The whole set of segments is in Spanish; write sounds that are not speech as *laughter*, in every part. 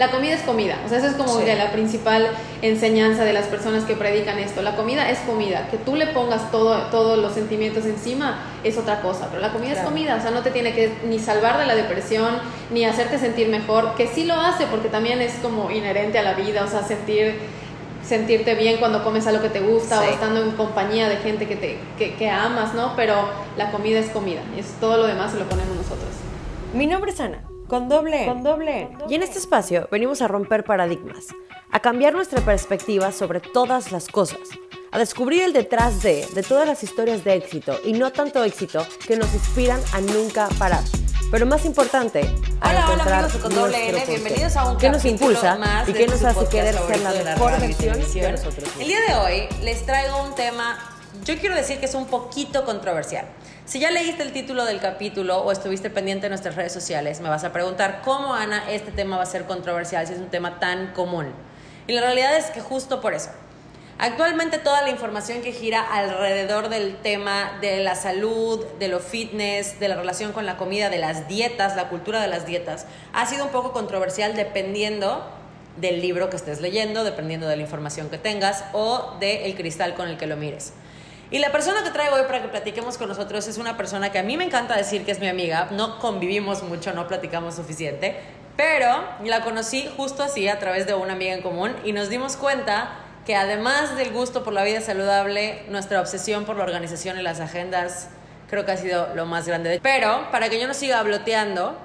la comida es comida. O sea, esa es como Sí. la principal enseñanza de las personas que predican esto. La comida es comida. Que tú le pongas todo, todos los sentimientos encima es otra cosa. Pero la comida Claro. es comida. O sea, no te tiene que ni salvar de la depresión, ni hacerte sentir mejor. Que sí lo hace, porque también es como inherente a la vida. O sea, sentir sentirte bien cuando comes algo que te gusta Sí. o estando en compañía de gente que, te, que, que amas, ¿no? Pero la comida es comida. Es todo lo demás se lo ponemos nosotros. Mi nombre es Ana, con doble. Con doble. Y en este espacio venimos a romper paradigmas, a cambiar nuestra perspectiva sobre todas las cosas, a descubrir el detrás de, de todas las historias de éxito y no tanto éxito que nos inspiran a nunca parar. Pero más importante, a Hola, hola encontrar amigos de Con Doble nuestro N, porqué. bienvenidos a un ¿Qué nos impulsa más y qué nos hace querer ser la mejor versión de nosotros? El día de hoy les traigo un tema, yo quiero decir que es un poquito controversial. Si ya leíste el título del capítulo o estuviste pendiente de nuestras redes sociales, me vas a preguntar cómo, Ana, este tema va a ser controversial si es un tema tan común. Y la realidad es que justo por eso. Actualmente toda la información que gira alrededor del tema de la salud, de lo fitness, de la relación con la comida, de las dietas, la cultura de las dietas, ha sido un poco controversial dependiendo del libro que estés leyendo, dependiendo de la información que tengas o del cristal con el que lo mires. Y la persona que traigo hoy para que platiquemos con nosotros es una persona que a mí me encanta decir que es mi amiga, no convivimos mucho, no platicamos suficiente, pero la conocí justo así a través de una amiga en común y nos dimos cuenta que además del gusto por la vida saludable, nuestra obsesión por la organización y las agendas creo que ha sido lo más grande. Pero para que yo no siga bloteando,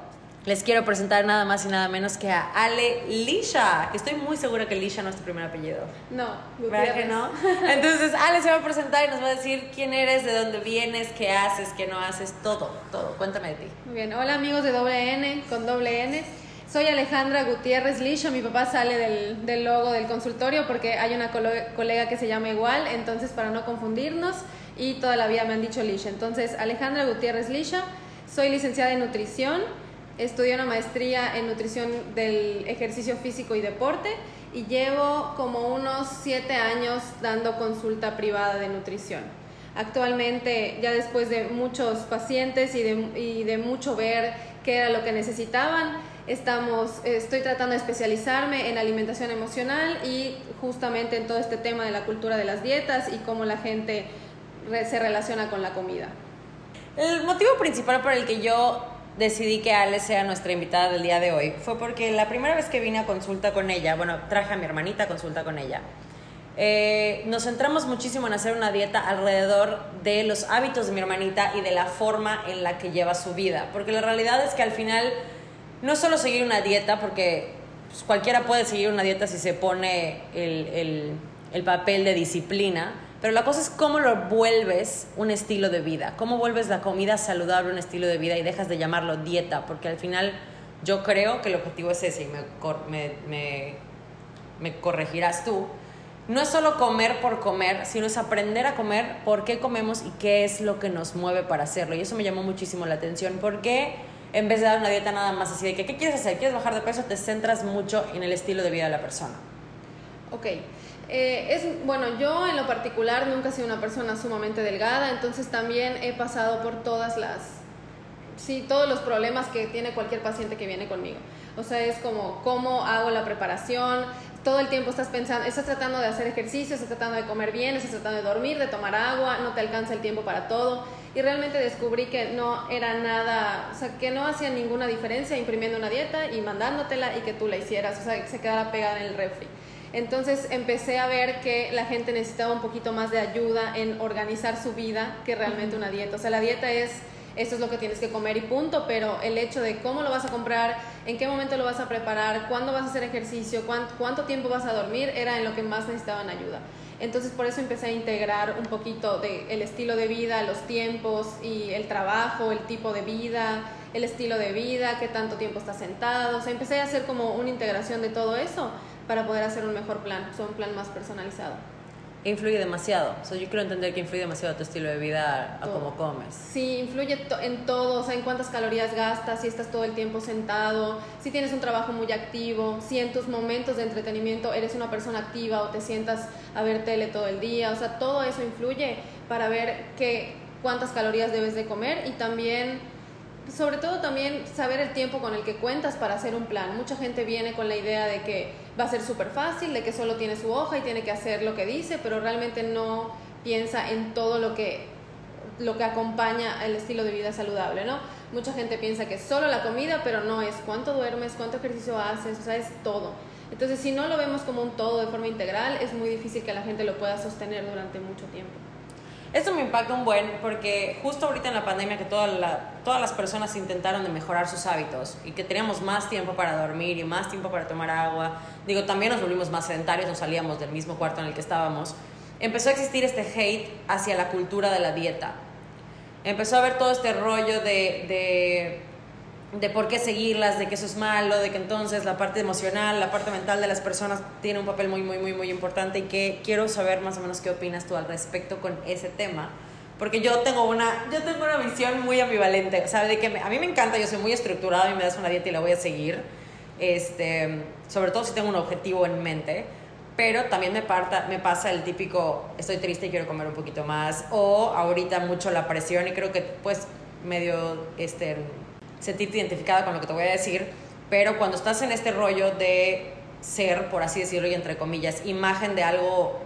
les quiero presentar nada más y nada menos que a Ale Lisha, que estoy muy segura que Lisha no es tu primer apellido. No, ¿Verdad que no? Entonces, Ale se va a presentar y nos va a decir quién eres, de dónde vienes, qué haces, qué no haces, todo, todo. Cuéntame de ti. Muy bien, hola amigos de doble N, con doble N. Soy Alejandra Gutiérrez Lisha, mi papá sale del, del logo del consultorio porque hay una colega que se llama igual, entonces para no confundirnos y toda la vida me han dicho Lisha. Entonces, Alejandra Gutiérrez Lisha, soy licenciada en nutrición, estudié una maestría en nutrición del ejercicio físico y deporte y llevo como unos siete años dando consulta privada de nutrición. Actualmente, ya después de muchos pacientes y de, y de mucho ver qué era lo que necesitaban, estamos, estoy tratando de especializarme en alimentación emocional y justamente en todo este tema de la cultura de las dietas y cómo la gente se relaciona con la comida. El motivo principal por el que yo decidí que Ale sea nuestra invitada del día de hoy fue porque la primera vez que vine a consulta con ella, bueno, traje a mi hermanita a consulta con ella, eh, nos centramos muchísimo en hacer una dieta alrededor de los hábitos de mi hermanita y de la forma en la que lleva su vida. Porque la realidad es que al final no es solo seguir una dieta, porque pues, cualquiera puede seguir una dieta si se pone el, el- el papel de disciplina, pero la cosa es cómo lo vuelves un estilo de vida, cómo vuelves la comida saludable un estilo de vida y dejas de llamarlo dieta, porque al final yo creo que el objetivo es ese y me, me, me, me corregirás tú. No es solo comer por comer, sino es aprender a comer por qué comemos y qué es lo que nos mueve para hacerlo. Y eso me llamó muchísimo la atención. porque en vez de dar una dieta nada más así de que, ¿qué quieres hacer? ¿Quieres bajar de peso? Te centras mucho en el estilo de vida de la persona. Ok. Eh, es, bueno, yo en lo particular nunca he sido una persona sumamente delgada, entonces también he pasado por todas las, sí, todos los problemas que tiene cualquier paciente que viene conmigo. O sea, es como cómo hago la preparación, todo el tiempo estás pensando, estás tratando de hacer ejercicio, estás tratando de comer bien, estás tratando de dormir, de tomar agua, no te alcanza el tiempo para todo. Y realmente descubrí que no era nada, o sea, que no hacía ninguna diferencia imprimiendo una dieta y mandándotela y que tú la hicieras, o sea, que se quedara pegada en el refri. Entonces empecé a ver que la gente necesitaba un poquito más de ayuda en organizar su vida que realmente una dieta. O sea, la dieta es, esto es lo que tienes que comer y punto, pero el hecho de cómo lo vas a comprar, en qué momento lo vas a preparar, cuándo vas a hacer ejercicio, cuánto, cuánto tiempo vas a dormir, era en lo que más necesitaban ayuda. Entonces por eso empecé a integrar un poquito de el estilo de vida, los tiempos y el trabajo, el tipo de vida, el estilo de vida, qué tanto tiempo estás sentado. O sea, empecé a hacer como una integración de todo eso para poder hacer un mejor plan, o sea, un plan más personalizado. Influye demasiado. O sea, yo quiero entender que influye demasiado tu estilo de vida a cómo comes. Sí, influye to- en todo, o sea, en cuántas calorías gastas, si estás todo el tiempo sentado, si tienes un trabajo muy activo, si en tus momentos de entretenimiento eres una persona activa o te sientas a ver tele todo el día, o sea, todo eso influye para ver qué, cuántas calorías debes de comer y también sobre todo también saber el tiempo con el que cuentas para hacer un plan. Mucha gente viene con la idea de que va a ser súper fácil, de que solo tiene su hoja y tiene que hacer lo que dice, pero realmente no piensa en todo lo que, lo que acompaña el estilo de vida saludable, ¿no? Mucha gente piensa que es solo la comida, pero no es cuánto duermes, cuánto ejercicio haces, o sea, es todo. Entonces, si no lo vemos como un todo de forma integral, es muy difícil que la gente lo pueda sostener durante mucho tiempo. Esto me impacta un buen porque justo ahorita en la pandemia que toda la, todas las personas intentaron de mejorar sus hábitos y que teníamos más tiempo para dormir y más tiempo para tomar agua, digo, también nos volvimos más sedentarios, nos salíamos del mismo cuarto en el que estábamos, empezó a existir este hate hacia la cultura de la dieta. Empezó a haber todo este rollo de, de de por qué seguirlas, de que eso es malo, de que entonces la parte emocional, la parte mental de las personas tiene un papel muy, muy, muy, muy importante y que quiero saber más o menos qué opinas tú al respecto con ese tema. Porque yo tengo una, yo tengo una visión muy ambivalente, o sea, de que a mí me encanta, yo soy muy estructurada y me das una dieta y la voy a seguir, este, sobre todo si tengo un objetivo en mente, pero también me, parta, me pasa el típico, estoy triste y quiero comer un poquito más, o ahorita mucho la presión y creo que pues medio, este, sentirte identificada con lo que te voy a decir, pero cuando estás en este rollo de ser, por así decirlo, y entre comillas, imagen de algo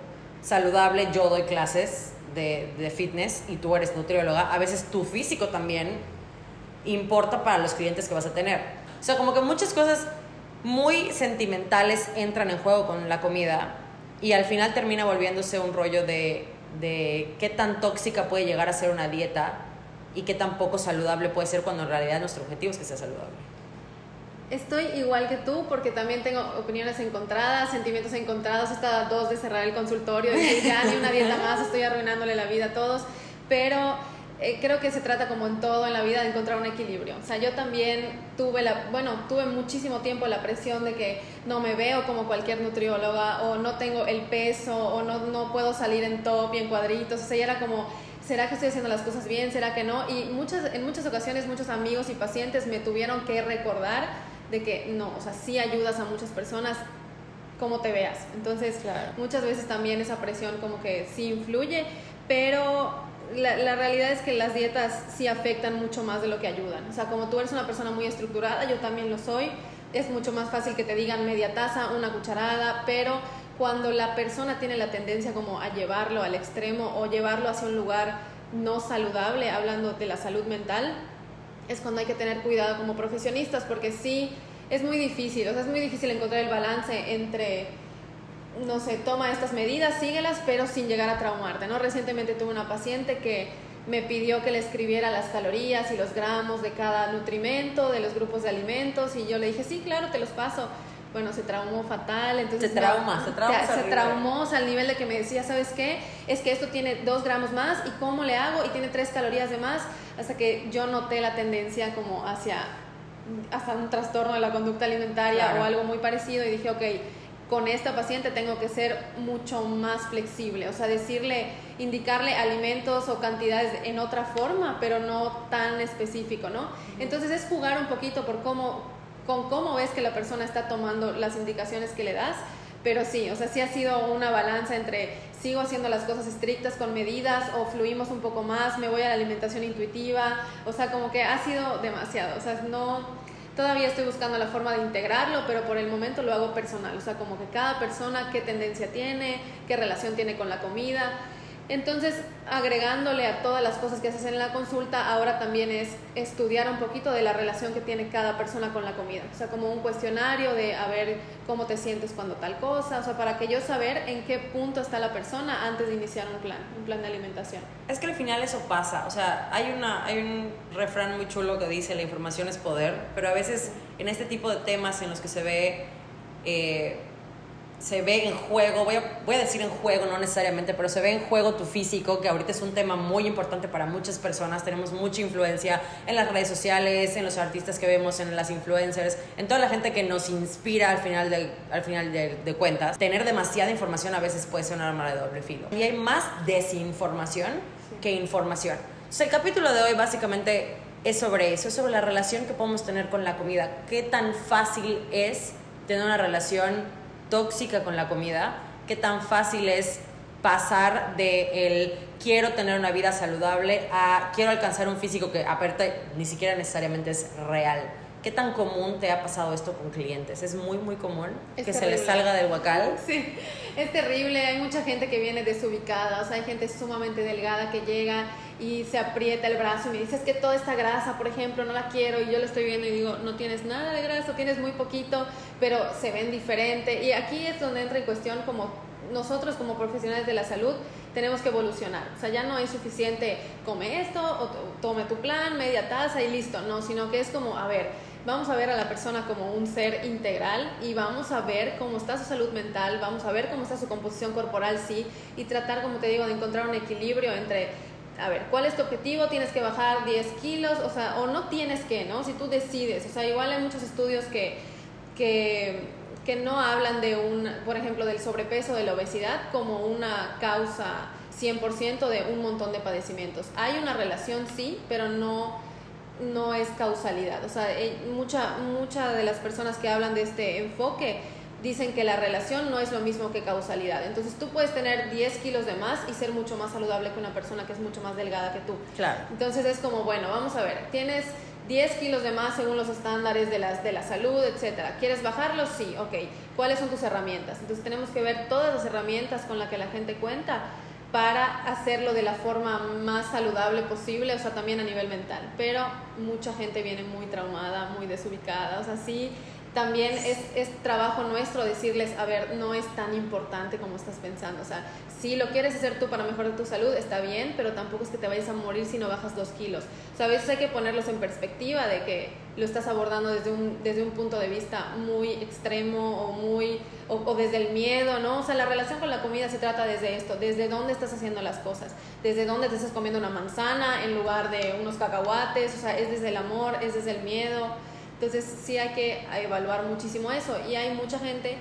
saludable, yo doy clases de, de fitness y tú eres nutrióloga, a veces tu físico también importa para los clientes que vas a tener. O sea, como que muchas cosas muy sentimentales entran en juego con la comida y al final termina volviéndose un rollo de, de qué tan tóxica puede llegar a ser una dieta y qué tan poco saludable puede ser cuando en realidad nuestro objetivo es que sea saludable. Estoy igual que tú porque también tengo opiniones encontradas, sentimientos encontrados, hasta dos de cerrar el consultorio, de ya ni una dieta más, estoy arruinándole la vida a todos, pero eh, creo que se trata como en todo en la vida de encontrar un equilibrio. O sea, yo también tuve la, bueno, tuve muchísimo tiempo la presión de que no me veo como cualquier nutrióloga o no tengo el peso o no, no puedo salir en top y en cuadritos, o sea, ya era como ¿será que estoy haciendo las cosas bien? ¿Será que no? Y muchas, en muchas ocasiones muchos amigos y pacientes me tuvieron que recordar de que no, o sea, sí ayudas a muchas personas como te veas. Entonces, muchas veces también esa presión como que sí influye, pero la, la, realidad es que las dietas sí afectan mucho más de lo que ayudan. O sea, como tú eres una persona muy estructurada, yo también lo soy, es mucho más fácil que te digan media taza, una cucharada, pero cuando la persona tiene la tendencia como a llevarlo al extremo o llevarlo hacia un lugar no saludable, hablando de la salud mental, es cuando hay que tener cuidado como profesionistas, porque sí, es muy difícil, o sea, es muy difícil encontrar el balance entre, no sé, toma estas medidas, síguelas, pero sin llegar a traumarte, ¿no? Recientemente tuve una paciente que me pidió que le escribiera las calorías y los gramos de cada nutrimento, de los grupos de alimentos, y yo le dije, sí, claro, te los paso bueno, se traumó fatal, entonces... Se trauma, se trauma. Se, traumó al nivel de que me decía, ¿sabes qué? Es que esto tiene dos gramos más y cómo le hago y tiene tres calorías de más, hasta que yo noté la tendencia como hacia hasta un trastorno de la conducta alimentaria o algo muy parecido y dije, ok, con esta paciente tengo que ser mucho más flexible, o sea, decirle, indicarle alimentos o cantidades en otra forma, pero no tan específico, ¿no? Entonces es jugar un poquito por cómo con cómo ves que la persona está tomando las indicaciones que le das. Pero sí, o sea, sí ha sido una balanza entre sigo haciendo las cosas estrictas con medidas o fluimos un poco más, me voy a la alimentación intuitiva, o sea, como que ha sido demasiado, o sea, no, todavía estoy buscando la forma de integrarlo, pero por el momento lo hago personal, o sea, como que cada persona qué tendencia tiene, qué relación tiene con la comida. Entonces, agregándole a todas las cosas que se hacen en la consulta, ahora también es estudiar un poquito de la relación que tiene cada persona con la comida. O sea, como un cuestionario de a ver cómo te sientes cuando tal cosa, o sea, para que yo saber en qué punto está la persona antes de iniciar un plan, un plan de alimentación. Es que al final eso pasa, o sea, hay, una, hay un refrán muy chulo que dice la información es poder, pero a veces en este tipo de temas en los que se ve... Eh, se ve en juego, voy a, voy a decir en juego, no necesariamente, pero se ve en juego tu físico, que ahorita es un tema muy importante para muchas personas, tenemos mucha influencia en las redes sociales, en los artistas que vemos, en las influencers, en toda la gente que nos inspira al final de, al final de, cuentas. Tener demasiada información a veces puede ser un arma de doble filo. Y hay más desinformación que información. Entonces el capítulo de hoy básicamente es sobre eso, es sobre la relación que podemos tener con la comida, qué tan fácil es tener una relación tóxica con la comida, qué tan fácil es pasar de el quiero tener una vida saludable a quiero alcanzar un físico que aparte ni siquiera necesariamente es real. ¿Qué tan común te ha pasado esto con clientes? ¿Es muy, muy común Es que se les salga del huacal? Sí, es terrible. Hay mucha gente que viene desubicada. O sea, hay gente sumamente delgada que llega y se aprieta el brazo y me dice, es que toda esta grasa, por ejemplo, no la quiero. Y yo lo estoy viendo y digo, no tienes nada de grasa, tienes muy poquito, pero se ven diferente. Y aquí es donde entra en cuestión como nosotros como profesionales de la salud tenemos que evolucionar. O sea, ya no es suficiente come esto o to- tome tu plan, media taza y listo. No, sino que es como, a ver, vamos a ver a la persona como un ser integral y vamos a ver cómo está su salud mental, vamos a ver cómo está su composición corporal, sí, y tratar, como te digo, de encontrar un equilibrio entre, a ver, ¿cuál es tu objetivo? ¿Tienes que bajar 10 kilos? O sea, o no tienes que, ¿no? Si tú decides, o sea, igual hay muchos estudios que, que, que no hablan de un, por ejemplo, del sobrepeso, de la obesidad, como una causa 100% de un montón de padecimientos. Hay una relación, sí, pero no no es causalidad. O sea, eh, mucha, mucha de las personas que hablan de este enfoque dicen que la relación no es lo mismo que causalidad. Entonces tú puedes tener 10 kilos de más y ser mucho más saludable que una persona que es mucho más delgada que tú. Claro. Entonces es como, bueno, vamos a ver, tienes 10 kilos de más según los estándares de, las, de la salud, etcétera. ¿Quieres bajarlos? Sí, ok. ¿Cuáles son tus herramientas? Entonces tenemos que ver todas las herramientas con las que la gente cuenta para hacerlo de la forma más saludable posible, o sea, también a nivel mental. Pero mucha gente viene muy traumada, muy desubicada, o sea, sí, también es, es trabajo nuestro decirles, a ver, no es tan importante como estás pensando, o sea, si lo quieres hacer tú para mejorar tu salud, está bien, pero tampoco es que te vayas a morir si no bajas dos kilos. O sea, a veces hay que ponerlos en perspectiva de que lo estás abordando desde un, desde un punto de vista muy extremo o muy o, o desde el miedo, ¿no? O sea, la relación con la comida se trata desde esto, desde dónde estás haciendo las cosas, desde dónde te estás comiendo una manzana en lugar de unos cacahuates, o sea, es desde el amor, es desde el miedo. Entonces sí hay que evaluar muchísimo eso y hay mucha gente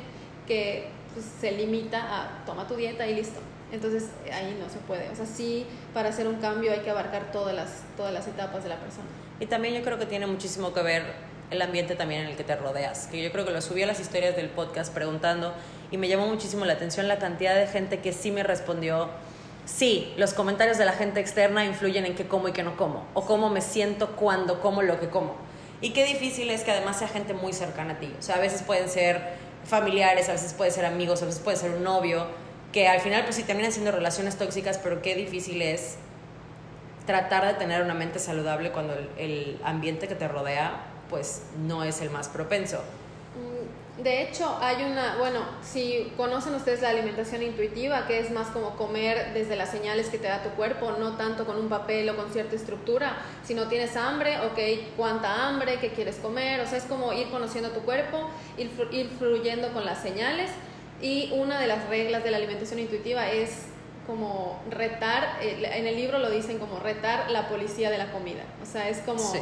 que pues, se limita a toma tu dieta y listo. Entonces ahí no se puede. O sea, sí, para hacer un cambio hay que abarcar todas las, todas las etapas de la persona. Y también yo creo que tiene muchísimo que ver el ambiente también en el que te rodeas. Que yo creo que lo subí a las historias del podcast preguntando y me llamó muchísimo la atención la cantidad de gente que sí me respondió. Sí, los comentarios de la gente externa influyen en qué como y qué no como, o cómo me siento cuando como lo que como. Y qué difícil es que además sea gente muy cercana a ti. O sea, a veces pueden ser familiares, a veces puede ser amigos, a veces puede ser un novio, que al final pues sí terminan siendo relaciones tóxicas, pero qué difícil es tratar de tener una mente saludable cuando el, el ambiente que te rodea pues no es el más propenso. De hecho, hay una, bueno, si conocen ustedes la alimentación intuitiva, que es más como comer desde las señales que te da tu cuerpo, no tanto con un papel o con cierta estructura, si no tienes hambre, ok, cuánta hambre, qué quieres comer, o sea, es como ir conociendo tu cuerpo, ir, ir fluyendo con las señales. Y una de las reglas de la alimentación intuitiva es como retar, en el libro lo dicen como retar la policía de la comida, o sea, es como Sí.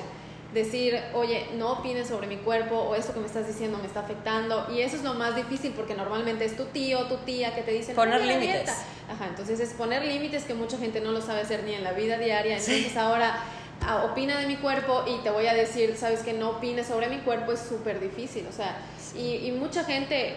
Decir, oye, no opines sobre mi cuerpo o esto que me estás diciendo me está afectando. Y eso es lo más difícil porque normalmente es tu tío o tu tía que te dicen, Poner "Ponte a límites. dieta". Ajá, entonces es poner límites que mucha gente no lo sabe hacer ni en la vida diaria. Entonces ahora ah, opina de mi cuerpo y te voy a decir, sabes que no opines sobre mi cuerpo es súper difícil. O sea, y, y mucha gente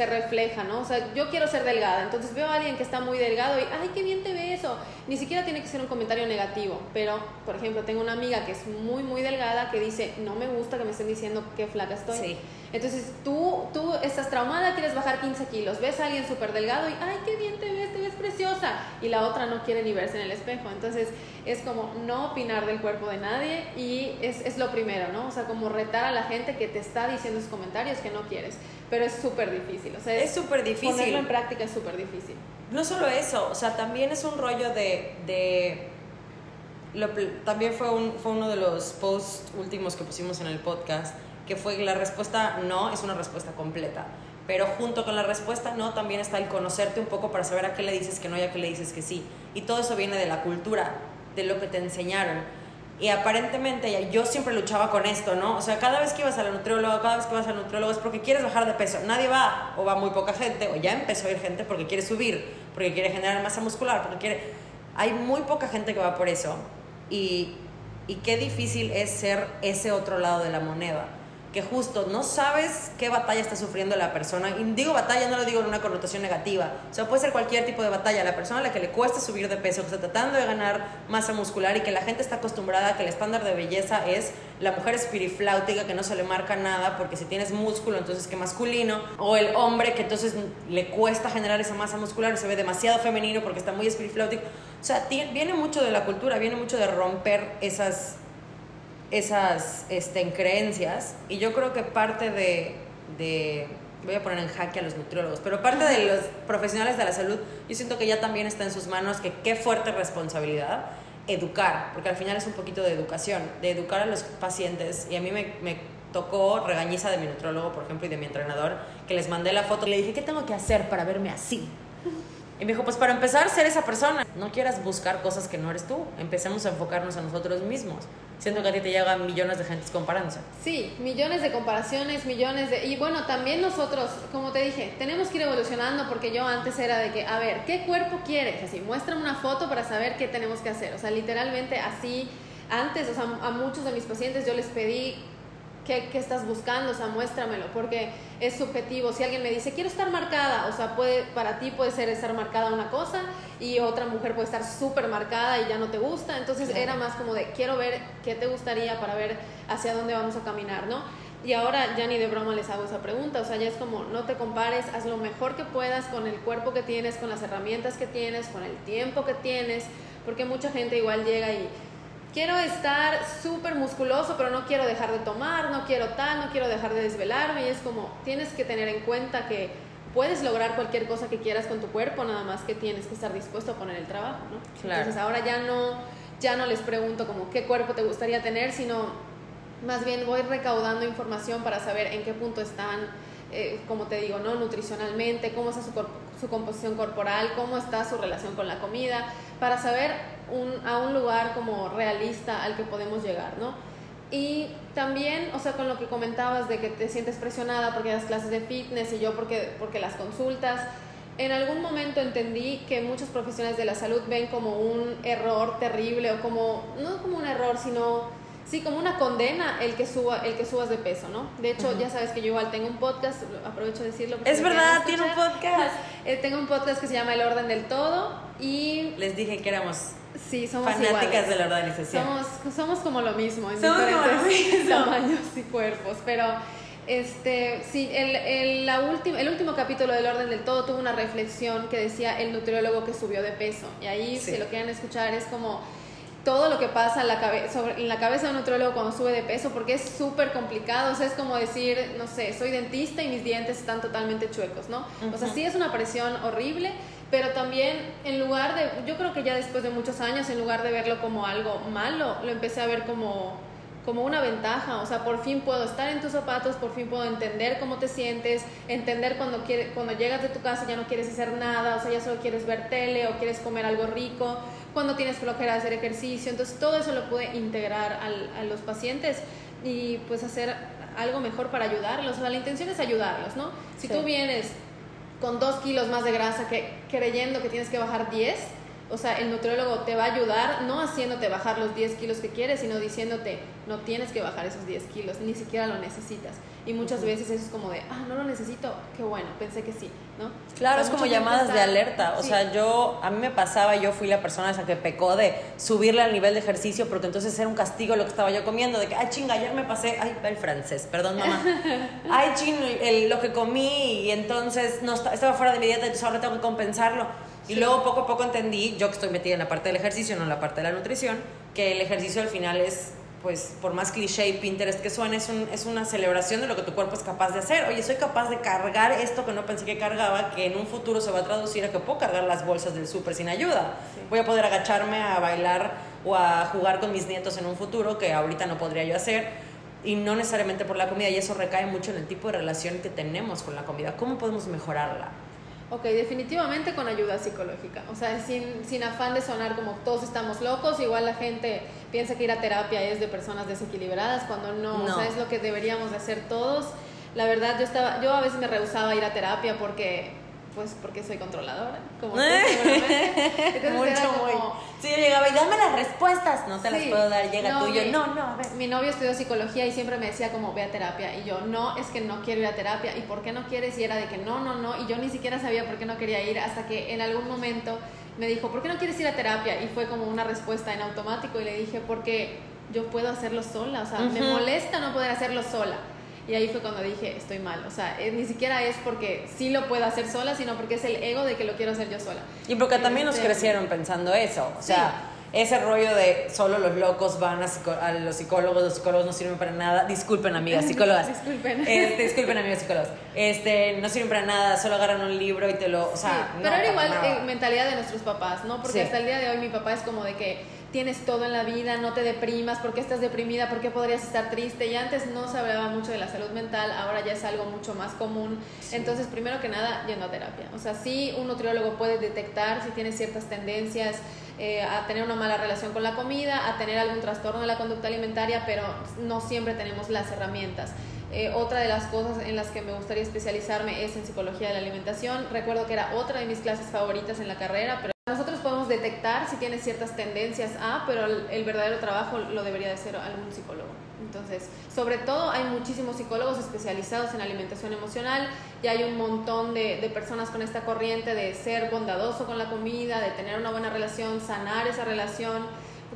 se refleja, ¿no? O sea, yo quiero ser delgada, entonces veo a alguien que está muy delgado y, ay, qué bien te ve eso. Ni siquiera tiene que ser un comentario negativo, pero, por ejemplo, tengo una amiga que es muy, muy delgada que dice, no me gusta que me estén diciendo qué flaca estoy. Sí. Entonces tú, tú estás traumada, quieres bajar 15 kilos, ves a alguien súper delgado y, ay, qué bien te ves, te ves preciosa. Y la otra no quiere ni verse en el espejo. Entonces es como no opinar del cuerpo de nadie y es, es lo primero, ¿no? O sea, como retar a la gente que te está diciendo esos comentarios que no quieres. Pero es súper difícil. O sea, Es súper difícil. Ponerlo en práctica es súper difícil. No solo eso, o sea, también es un rollo de... de lo también fue, un, fue uno de los posts últimos que pusimos en el podcast, que fue la respuesta no es una respuesta completa. Pero junto con la respuesta no también está el conocerte un poco para saber a qué le dices que no y a qué le dices que sí. Y todo eso viene de la cultura, de lo que te enseñaron. Y aparentemente yo siempre luchaba con esto, ¿no? O sea, cada vez que ibas a la nutrióloga, cada vez que vas al nutriólogo es porque quieres bajar de peso. Nadie va, o va muy poca gente, o ya empezó a ir gente porque quiere subir, porque quiere generar masa muscular, porque quiere... Hay muy poca gente que va por eso. Y, y qué difícil es ser ese otro lado de la moneda. Que justo no sabes qué batalla está sufriendo la persona. Y digo batalla, no lo digo en una connotación negativa. O sea, puede ser cualquier tipo de batalla. La persona a la que le cuesta subir de peso, que está tratando de ganar masa muscular y que la gente está acostumbrada a que el estándar de belleza es la mujer espirifláutica que no se le marca nada porque si tienes músculo entonces que masculino. O el hombre que entonces le cuesta generar esa masa muscular y se ve demasiado femenino porque está muy espirifláutico. O sea, viene mucho de la cultura, viene mucho de romper esas esas este, creencias y yo creo que parte de, de, voy a poner en jaque a los nutriólogos, pero parte de los profesionales de la salud, yo siento que ya también está en sus manos que qué fuerte responsabilidad educar, porque al final es un poquito de educación, de educar a los pacientes y a mí me, me tocó regañiza de mi nutriólogo, por ejemplo, y de mi entrenador, que les mandé la foto y le dije, ¿qué tengo que hacer para verme así? Y me dijo, pues para empezar, ser esa persona. No quieras buscar cosas que no eres tú. Empecemos a enfocarnos a nosotros mismos. Siento que a ti te llegan millones de gente comparándose. Sí, millones de comparaciones, millones de... Y bueno, también nosotros, como te dije, tenemos que ir evolucionando porque yo antes era de que, a ver, ¿qué cuerpo quieres? Así, muéstrame una foto para saber qué tenemos que hacer. O sea, literalmente así, antes, o sea, a muchos de mis pacientes yo les pedí ¿Qué, ¿Qué, estás buscando? O sea, muéstramelo, porque es subjetivo. Si alguien me dice, quiero estar marcada, o sea, puede, para ti puede ser estar marcada una cosa y otra mujer puede estar súper marcada y ya no te gusta. Entonces era más como de, quiero ver qué te gustaría para ver hacia dónde vamos a caminar, ¿no? Y ahora ya ni de broma les hago esa pregunta, o sea, ya es como, no te compares, haz lo mejor que puedas con el cuerpo que tienes, con las herramientas que tienes, con el tiempo que tienes, porque mucha gente igual llega y quiero estar súper musculoso, pero no quiero dejar de tomar, no quiero tal, no quiero dejar de desvelarme. Y es como, tienes que tener en cuenta que puedes lograr cualquier cosa que quieras con tu cuerpo, nada más que tienes que estar dispuesto a poner el trabajo, ¿no? Entonces ahora ya no, ya no les pregunto como qué cuerpo te gustaría tener, sino más bien voy recaudando información para saber en qué punto están, eh, como te digo, ¿no? Nutricionalmente, cómo está su, su composición corporal, cómo está su relación con la comida, para saber a un lugar como realista al que podemos llegar, ¿no? Y también, o sea, con lo que comentabas de que te sientes presionada porque das clases de fitness y yo porque, porque las consultas, en algún momento entendí que muchos profesionales de la salud ven como un error terrible o como, no como un error, sino Sí, como una condena el que suba, el que subas de peso, ¿no? De hecho, ya sabes que yo igual tengo un podcast, aprovecho de decirlo. Es verdad, tiene un podcast. *laughs* Eh, tengo un podcast que se llama El Orden del Todo y... Les dije que éramos sí, somos fanáticas de la organización. Somos, somos como lo mismo en diferentes *laughs* tamaños y cuerpos, pero... Este, sí, el, el, la última, el último capítulo del Orden del Todo tuvo una reflexión que decía el nutriólogo que subió de peso. Y ahí, si lo quieren escuchar, es como todo lo que pasa en la, sobre, en la cabeza de un nutriólogo cuando sube de peso, porque es súper complicado, o sea, es como decir, no sé, soy dentista y mis dientes están totalmente chuecos, ¿no? O sea, sí es una presión horrible, pero también en lugar de, yo creo que ya después de muchos años, en lugar de verlo como algo malo, lo empecé a ver como como una ventaja, o sea, por fin puedo estar en tus zapatos, por fin puedo entender cómo te sientes, entender cuando, quiere, cuando llegas de tu casa ya no quieres hacer nada, o sea, ya solo quieres ver tele o quieres comer algo rico, cuando tienes flojera de hacer ejercicio, entonces todo eso lo puede integrar al, a los pacientes y pues hacer algo mejor para ayudarlos, o sea, la intención es ayudarlos, ¿no? Si tú vienes con dos kilos más de grasa que creyendo que tienes que bajar 10, o sea, el nutriólogo te va a ayudar no haciéndote bajar los 10 kilos que quieres, sino diciéndote, no tienes que bajar esos 10 kilos, ni siquiera lo necesitas. Y muchas veces eso es como de, ah, no lo necesito, qué bueno, pensé que sí, ¿no? Claro, es como llamadas de alerta. O sea, yo, a mí me pasaba, yo fui la persona esa que pecó de subirle al nivel de ejercicio, porque entonces era un castigo lo que estaba yo comiendo, de que, ay, chinga, ayer me pasé, ay, el francés, perdón, mamá. *laughs* ay, ching, lo que comí, y entonces no estaba fuera de mi dieta, entonces ahora tengo que compensarlo y luego poco a poco entendí, yo que estoy metida en la parte del ejercicio, no en la parte de la nutrición, que el ejercicio al final es, pues, por más cliché y Pinterest que suene, es, un, es una celebración de lo que tu cuerpo es capaz de hacer. Oye, soy capaz de cargar esto que no pensé que cargaba, que en un futuro se va a traducir a que puedo cargar las bolsas del súper sin ayuda. Voy a poder agacharme a bailar o a jugar con mis nietos en un futuro que ahorita no podría yo hacer y no necesariamente por la comida y eso recae mucho en el tipo de relación que tenemos con la comida. ¿Cómo podemos mejorarla? Ok, definitivamente con ayuda psicológica. O sea, sin, sin afán de sonar como todos estamos locos, igual la gente piensa que ir a terapia es de personas desequilibradas, cuando no, o sea, es lo que deberíamos de hacer todos. La verdad, yo, estaba, yo a veces me rehusaba a ir a terapia porque pues porque soy controladora, como *laughs* tú seguramente. Entonces Mucho, era como, muy. Sí, yo llegaba y dame las respuestas. No te las puedo dar, llega No, tú y yo. mi- No, no, a ver. Mi novio estudió psicología y siempre me decía como ve a terapia y yo no, es que no quiero ir a terapia y ¿por qué no quieres? Y era de que no, no, no y yo ni siquiera sabía por qué no quería ir hasta que en algún momento me dijo ¿por qué no quieres ir a terapia? Y fue como una respuesta en automático y le dije porque yo puedo hacerlo sola, o sea, me molesta no poder hacerlo sola. Y ahí fue cuando dije, estoy mal. O sea, eh, ni siquiera es porque sí lo puedo hacer sola, sino porque es el ego de que lo quiero hacer yo sola. Y porque también nos Este, crecieron pensando eso. O Sí. sea, ese rollo de solo los locos van a, los psicólogos, los psicólogos no sirven para nada. Disculpen, amigas *laughs* psicólogas. Disculpen. Este, disculpen, amigos psicólogos. Este, no sirven para nada, solo agarran un libro y te lo. O sea, Sí, no, pero era igual eh, mentalidad de nuestros papás, ¿no? Porque Sí. hasta el día de hoy mi papá es como de que tienes todo en la vida, no te deprimas, ¿por qué estás deprimida? ¿Por qué podrías estar triste? Y antes no se hablaba mucho de la salud mental, ahora ya es algo mucho más común. Entonces, primero que nada, yendo a terapia. O sea, sí, un nutriólogo puede detectar si tienes ciertas tendencias eh, a tener una mala relación con la comida, a tener algún trastorno de la conducta alimentaria, pero no siempre tenemos las herramientas. Eh, otra de las cosas en las que me gustaría especializarme es en psicología de la alimentación. Recuerdo que era otra de mis clases favoritas en la carrera, pero nosotros podemos detectar si tienes ciertas tendencias a, pero el, el verdadero trabajo lo debería de hacer algún psicólogo. Entonces, sobre todo hay muchísimos psicólogos especializados en alimentación emocional y hay un montón de, de personas con esta corriente de ser bondadoso con la comida, de tener una buena relación, sanar esa relación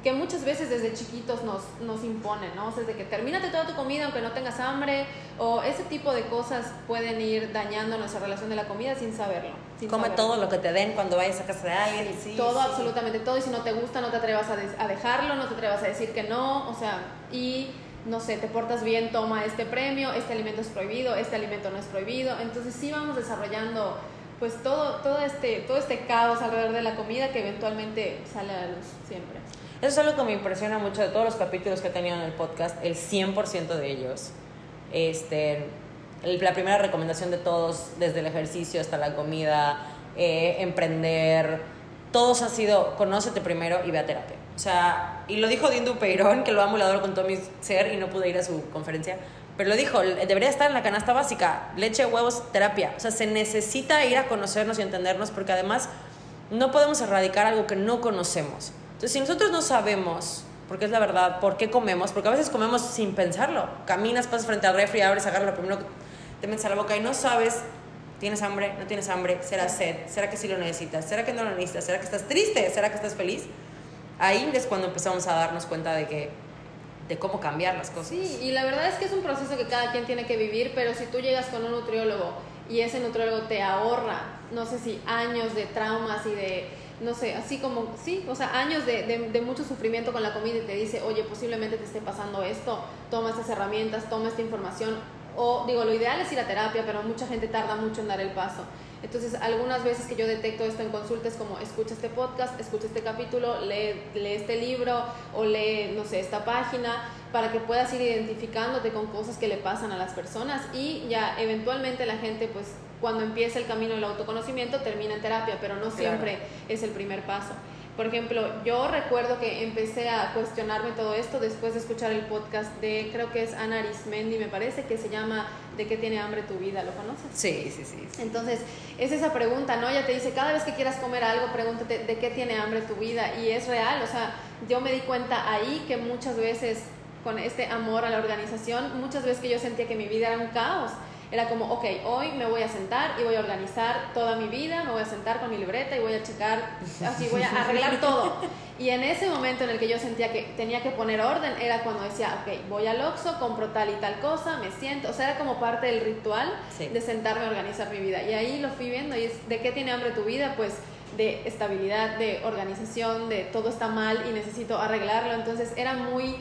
que muchas veces desde chiquitos nos, nos imponen, ¿no? O sea, desde que termínate toda tu comida aunque no tengas hambre, o ese tipo de cosas pueden ir dañando nuestra relación de la comida sin saberlo. sin Come saberlo. todo lo que te den cuando vayas a casa de alguien. Sí, sí, todo, sí. absolutamente todo, y si no te gusta no te atrevas a, des- a dejarlo, no te atrevas a decir que no, o sea, y no sé, te portas bien, toma este premio, este alimento es prohibido, este alimento no es prohibido, entonces sí vamos desarrollando pues todo, todo, este, todo este caos alrededor de la comida que eventualmente sale a la luz siempre. Eso es algo que me impresiona mucho de todos los capítulos que he tenido en el podcast, el 100% de ellos. Este, la primera recomendación de todos, desde el ejercicio hasta la comida, eh, emprender, todos han sido conócete primero y ve a terapia. O sea, y lo dijo Dindu Peirón, que lo amo, adoro con todo mi ser y no pude ir a su conferencia, pero lo dijo, debería estar en la canasta básica, leche, huevos, terapia. O sea, se necesita ir a conocernos y entendernos porque además no podemos erradicar algo que no conocemos. Entonces, si nosotros no sabemos, porque es la verdad, por qué comemos, porque a veces comemos sin pensarlo. Caminas, pasas frente al refri, abres, agarras lo primero que te metes a la boca y no sabes, tienes hambre, no tienes hambre, será sed, será que sí lo necesitas, será que no lo necesitas, será que estás triste, será que estás feliz. Ahí es cuando empezamos a darnos cuenta de que de cómo cambiar las cosas. Sí, y la verdad es que es un proceso que cada quien tiene que vivir, pero si tú llegas con un nutriólogo y ese nutriólogo te ahorra, no sé si años de traumas y de, no sé, así como, sí, o sea, años de, de, mucho sufrimiento con la comida y te dice, oye, posiblemente te esté pasando esto, toma estas herramientas, toma esta información, o digo, lo ideal es ir a terapia, pero mucha gente tarda mucho en dar el paso. Entonces, algunas veces que yo detecto esto en consulta es como, escucha este podcast, escucha este capítulo, lee, lee este libro o lee, no sé, esta página, para que puedas ir identificándote con cosas que le pasan a las personas y ya eventualmente la gente, pues, cuando empieza el camino del autoconocimiento, termina en terapia, pero no siempre es el primer paso. Por ejemplo, yo recuerdo que empecé a cuestionarme todo esto después de escuchar el podcast de, creo que es Ana Arismendi, me parece, que se llama ¿De qué tiene hambre tu vida? ¿Lo conoces? Sí, sí, sí. sí. Entonces, es esa pregunta, ¿no? Ella te dice, cada vez que quieras comer algo, pregúntate de qué tiene hambre tu vida. Y es real, o sea, yo me di cuenta ahí que muchas veces, con este amor a la organización, muchas veces que yo sentía que mi vida era un caos. Era como, ok, hoy me voy a sentar y voy a organizar toda mi vida, me voy a sentar con mi libreta y voy a checar, así voy a arreglar todo. Y en ese momento en el que yo sentía que tenía que poner orden, era cuando decía, ok, voy al Oxxo, compro tal y tal cosa, me siento, o sea, era como parte del ritual Sí. de sentarme a organizar mi vida. Y ahí lo fui viendo y es, ¿de qué tiene hambre tu vida? Pues de estabilidad, de organización, de todo está mal y necesito arreglarlo. Entonces era muy,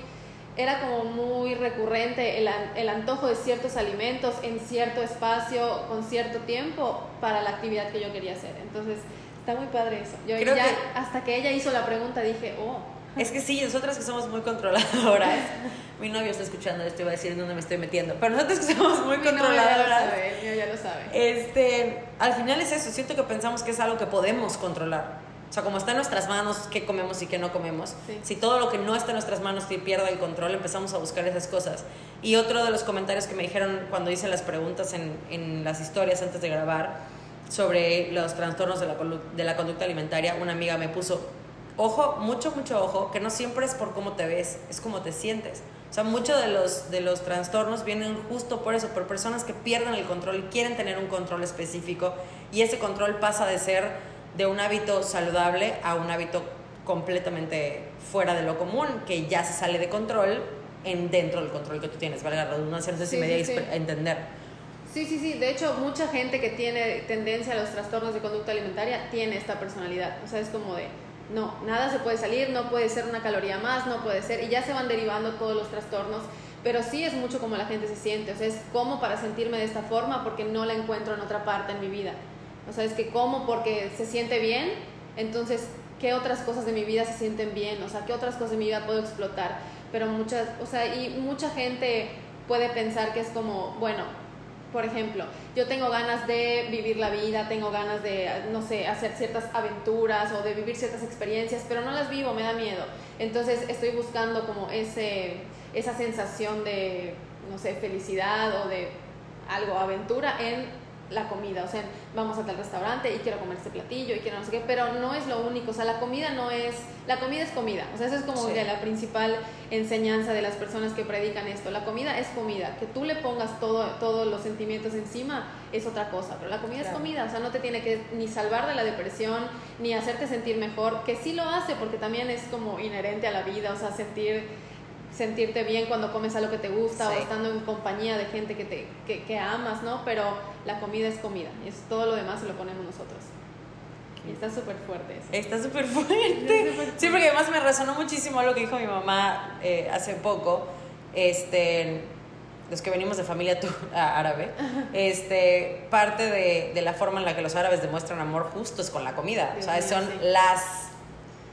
era como muy recurrente el, el antojo de ciertos alimentos en cierto espacio, con cierto tiempo, para la actividad que yo quería hacer. Entonces está muy padre eso. Yo Creo ya, que- hasta que ella hizo la pregunta dije, oh, Es que sí, nosotras que somos muy controladoras. *laughs* Mi novio está escuchando esto y va a decir dónde me estoy metiendo. Pero nosotros que somos muy mi novio ya lo controladoras. sabe, ya lo sabe. Este, al final es eso, siento que pensamos que es algo que podemos controlar. O sea, como está en nuestras manos qué comemos y qué no comemos, Sí. si todo lo que no está en nuestras manos te pierde el control, empezamos a buscar esas cosas. Y otro de los comentarios que me dijeron cuando hice las preguntas en, en las historias antes de grabar, sobre los trastornos de la, de la conducta alimentaria, una amiga me puso, ojo, mucho, mucho ojo, que no siempre es por cómo te ves, es cómo te sientes. O sea, muchos de los, de los trastornos vienen justo por eso, por personas que pierden el control y quieren tener un control específico y ese control pasa de ser de un hábito saludable a un hábito completamente fuera de lo común, que ya se sale de control en dentro del control que tú tienes, valga la redundancia, no sé si me sí, a entender. Sí, sí, sí. De hecho, mucha gente que tiene tendencia a los trastornos de conducta alimentaria tiene esta personalidad. O sea, es como de, no, nada se puede salir, no puede ser una caloría más, no puede ser, y ya se van derivando todos los trastornos, pero sí es mucho como la gente se siente, o sea, es como para sentirme de esta forma porque no la encuentro en otra parte en mi vida. O sea, es que como porque se siente bien, entonces, ¿qué otras cosas de mi vida se sienten bien? O sea, ¿qué otras cosas de mi vida puedo explotar? Pero muchas, o sea, y mucha gente puede pensar que es como, bueno, por ejemplo, yo tengo ganas de vivir la vida, tengo ganas de, no sé, hacer ciertas aventuras o de vivir ciertas experiencias, pero no las vivo, me da miedo. Entonces estoy buscando como ese, esa sensación de, no sé, felicidad o de algo, aventura en la comida, o sea, vamos a tal restaurante y quiero comer este platillo y quiero no sé qué, pero no es lo único, o sea, la comida no es, la comida es comida, o sea, esa es como la principal enseñanza de las personas que predican esto, la comida es comida, que tú le pongas todo, todos los sentimientos encima es otra cosa, pero la comida es comida, o sea, no te tiene que ni salvar de la depresión, ni hacerte sentir mejor, que sí lo hace porque también es como inherente a la vida, o sea, sentir sentirte bien cuando comes algo que te gusta o estando en compañía de gente que, te, que, que, amas, ¿no? Pero la comida es comida y es, todo lo demás se lo ponemos nosotros. Y está súper fuerte eso. Está súper fuerte. Sí, porque además me resonó muchísimo lo que dijo mi mamá eh, hace poco. Este, los que venimos de familia *laughs* árabe, este, parte de, de, la forma en la que los árabes demuestran amor justo es con la comida. o sea, son las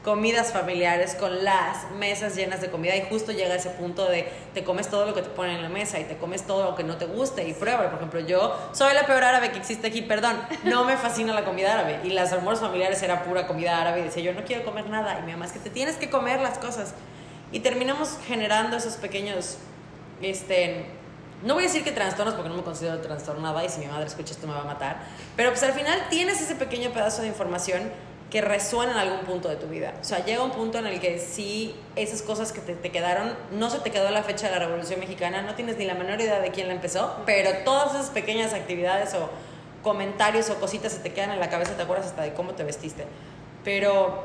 comidas familiares con las mesas llenas de comida y justo llega ese punto de te comes todo lo que te ponen en la mesa y te comes todo lo que no te guste y prueba. Por ejemplo, yo soy la peor árabe que existe aquí, perdón, no me fascina la comida árabe y las almuerzos familiares era pura comida árabe y decía yo no quiero comer nada y mi mamá es que te tienes que comer las cosas y terminamos generando esos pequeños, este, no voy a decir que trastornos porque no me considero trastornada y si mi madre escucha esto me va a matar, pero pues al final tienes ese pequeño pedazo de información que resuena en algún punto de tu vida. O sea, llega un punto en el que sí, esas cosas que te, te, quedaron, no se te quedó la fecha de la Revolución Mexicana, no tienes ni la menor idea de quién la empezó, pero todas esas pequeñas actividades o comentarios o cositas se te quedan en la cabeza, te acuerdas hasta de cómo te vestiste. Pero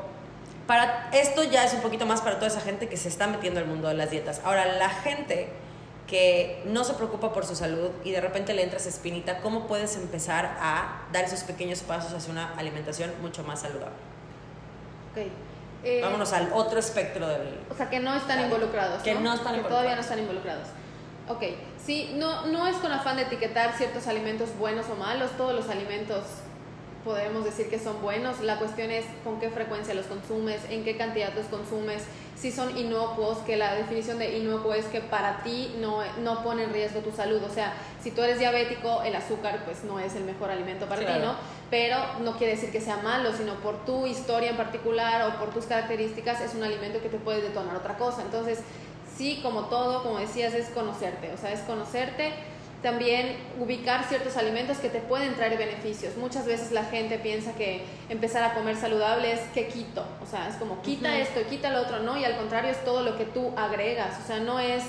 para esto ya es un poquito más para toda esa gente que se está metiendo al mundo de las dietas. Ahora, la gente que no se preocupa por su salud y de repente le entras espinita, ¿cómo puedes empezar a dar esos pequeños pasos hacia una alimentación mucho más saludable? Okay. Eh, Vámonos al otro espectro del... O sea, que no están involucrados. Que no, están que todavía no están involucrados. Ok, sí, no, no es con afán de etiquetar ciertos alimentos buenos o malos, todos los alimentos podemos decir que son buenos. La cuestión es con qué frecuencia los consumes, en qué cantidad los consumes, si son inocuos, que la definición de inocuo es que para ti no, no pone en riesgo tu salud. O sea, si tú eres diabético, el azúcar pues no es el mejor alimento para ti, ¿no? Pero no quiere decir que sea malo, sino por tu historia en particular o por tus características es un alimento que te puede detonar otra cosa. Entonces, sí, como todo, como decías, es conocerte. O sea, es conocerte también ubicar ciertos alimentos que te pueden traer beneficios. Muchas veces la gente piensa que empezar a comer saludable es que quito, o sea, es como quita esto y quita lo otro, ¿no? Y al contrario es todo lo que tú agregas, o sea, no es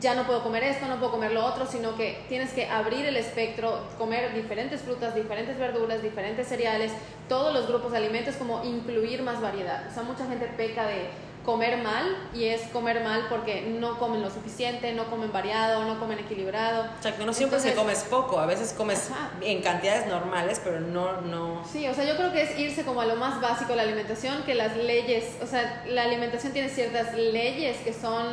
ya no puedo comer esto, no puedo comer lo otro, sino que tienes que abrir el espectro, comer diferentes frutas, diferentes verduras, diferentes cereales, todos los grupos de alimentos, como incluir más variedad. O sea, mucha gente peca de comer mal y es comer mal porque no comen lo suficiente, no comen variado, no comen equilibrado. O sea, que no siempre se comes poco, a veces comes en cantidades normales, pero no, no... Sí, o sea, yo creo que es irse como a lo más básico de la alimentación, que las leyes, o sea, la alimentación tiene ciertas leyes que son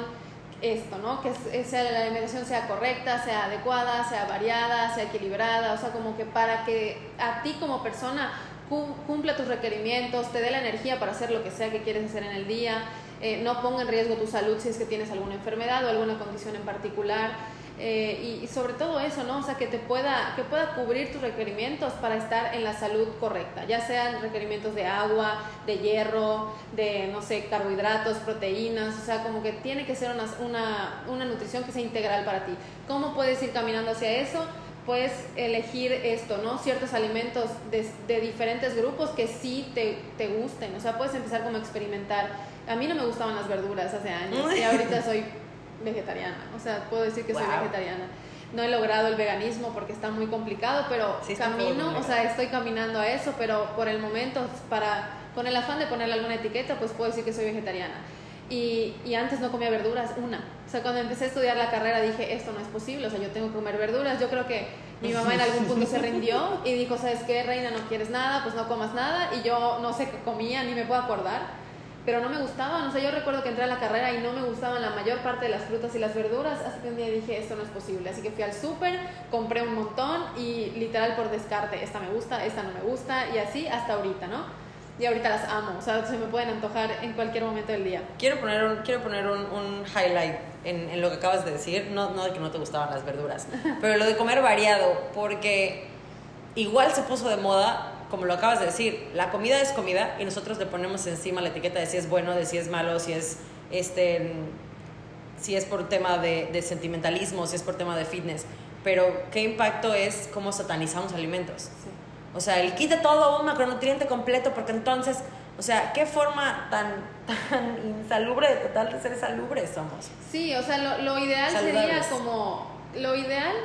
esto, ¿no? Que la alimentación sea correcta, sea adecuada, sea variada, sea equilibrada, o sea, como que para que a ti como persona cumpla tus requerimientos, te dé la energía para hacer lo que sea que quieres hacer en el día, eh, no ponga en riesgo tu salud si es que tienes alguna enfermedad o alguna condición en particular. Eh, y, sobre todo eso, ¿no? O sea, que te pueda, que pueda cubrir tus requerimientos para estar en la salud correcta, ya sean requerimientos de agua, de hierro, de, no sé, carbohidratos, proteínas, o sea, como que tiene que ser una, una, una nutrición que sea integral para ti. ¿Cómo puedes ir caminando hacia eso? puedes elegir esto, ¿no? Ciertos alimentos de, de diferentes grupos que sí te, te, gusten. O sea, puedes empezar como a experimentar. A mí no me gustaban las verduras hace años y *laughs* ahorita soy vegetariana. O sea, puedo decir que soy vegetariana. No he logrado el veganismo porque está muy complicado, pero camino, o sea, estoy caminando a eso, pero por el momento, para, con el afán de ponerle alguna etiqueta, pues puedo decir que soy vegetariana. Y, y, antes no comía verduras, una. O sea, cuando empecé a estudiar la carrera dije, esto no es posible, o sea, yo tengo que comer verduras. Yo creo que mi mamá en algún punto se rindió y dijo, ¿sabes qué, reina? No quieres nada, pues no comas nada. Y yo no sé qué comía, ni me puedo acordar. Pero no me gustaban, o sea, yo recuerdo que entré a la carrera y no me gustaban la mayor parte de las frutas y las verduras, hasta que un día dije, esto no es posible. Así que fui al súper, compré un montón y literal por descarte, esta me gusta, esta no me gusta, y así hasta ahorita, ¿no? y ahorita las amo, o sea, se me pueden antojar en cualquier momento del día. Quiero poner un, quiero poner un, un highlight en, en, lo que acabas de decir, no, no de que no te gustaban las verduras, *laughs* pero lo de comer variado, porque igual se puso de moda, como lo acabas de decir, la comida es comida y nosotros le ponemos encima la etiqueta de si es bueno, de si es malo, si es, este, si es por tema de, de sentimentalismo, si es por tema de fitness, pero qué impacto es cómo satanizamos alimentos. Sí. O sea, el quite todo un macronutriente completo porque entonces, o sea, ¿qué forma tan, tan insalubre de total de ser salubres somos? Sí, o sea, lo, lo ideal sería como, lo ideal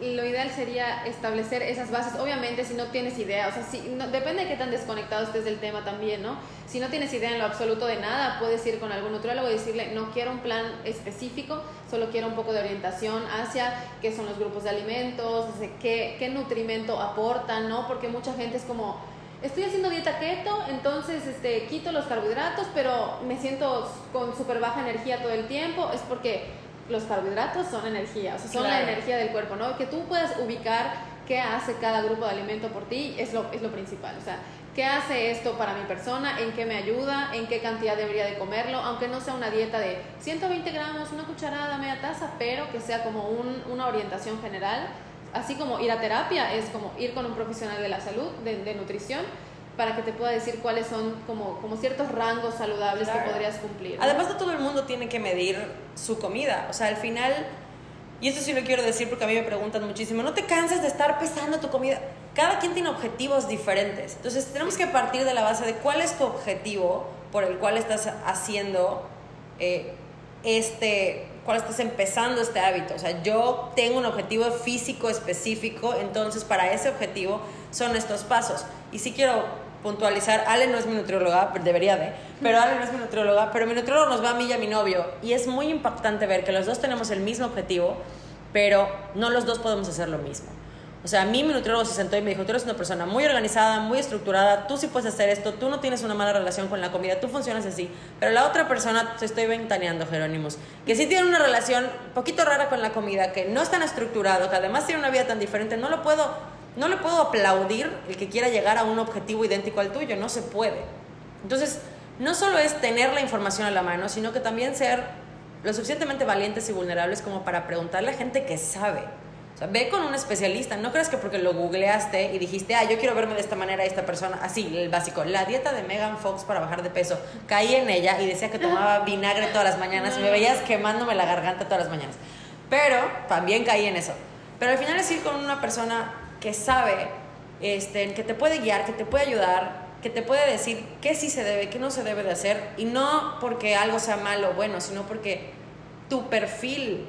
lo ideal sería establecer esas bases. Obviamente, si no tienes idea, o sea, si, no, depende de qué tan desconectado estés del tema también, ¿no? Si no tienes idea en lo absoluto de nada, puedes ir con algún nutriólogo y decirle, no quiero un plan específico, solo quiero un poco de orientación hacia qué son los grupos de alimentos, qué, qué nutrimento aportan, ¿no? Porque mucha gente es como, estoy haciendo dieta keto, entonces este, quito los carbohidratos, pero me siento con súper baja energía todo el tiempo, es porque los carbohidratos son energía, o sea, son la energía del cuerpo, ¿no? Que tú puedas ubicar qué hace cada grupo de alimento por ti es lo, es lo principal, o sea, qué hace esto para mi persona, en qué me ayuda, en qué cantidad debería de comerlo, aunque no sea una dieta de 120 gramos, una cucharada, media taza, pero que sea como un, una orientación general, así como ir a terapia es como ir con un profesional de la salud, de, de nutrición, para que te pueda decir cuáles son como, como ciertos rangos saludables que podrías cumplir. Además, no todo el mundo tiene que medir su comida. O sea, al final, y esto sí lo quiero decir porque a mí me preguntan muchísimo, no te canses de estar pesando tu comida. Cada quien tiene objetivos diferentes. Entonces, tenemos que partir de la base de cuál es tu objetivo por el cual estás haciendo eh, este, cuál estás empezando este hábito. O sea, yo tengo un objetivo físico específico, entonces para ese objetivo son estos pasos. Y si quiero puntualizar, Ale no es mi nutrióloga, debería de, pero Ale no es mi nutrióloga, pero mi nutriólogo nos va a mí y a mi novio. Y es muy impactante ver que los dos tenemos el mismo objetivo, pero no los dos podemos hacer lo mismo. O sea, a mí mi nutriólogo se sentó y me dijo, tú eres una persona muy organizada, muy estructurada, tú sí puedes hacer esto, tú no tienes una mala relación con la comida, tú funcionas así. Pero la otra persona, te estoy ventaneando, Jerónimos, que sí tiene una relación poquito rara con la comida, que no es tan estructurado, que además tiene una vida tan diferente, no lo puedo no le puedo aplaudir el que quiera llegar a un objetivo idéntico al tuyo, no se puede. Entonces, no solo es tener la información a la mano, sino que también ser lo suficientemente valientes y vulnerables como para preguntarle a gente que sabe. O sea, ve con un especialista, no creas que porque lo googleaste y dijiste, ah, yo quiero verme de esta manera a esta persona, así, el básico, la dieta de Megan Fox para bajar de peso, caí en ella y decía que tomaba *laughs* vinagre todas las mañanas y me veías quemándome la garganta todas las mañanas. Pero también caí en eso. Pero al final es ir con una persona que sabe, este, que te puede guiar, que te puede ayudar, que te puede decir qué sí se debe, qué no se debe de hacer, y no porque algo sea malo o bueno, sino porque tu perfil,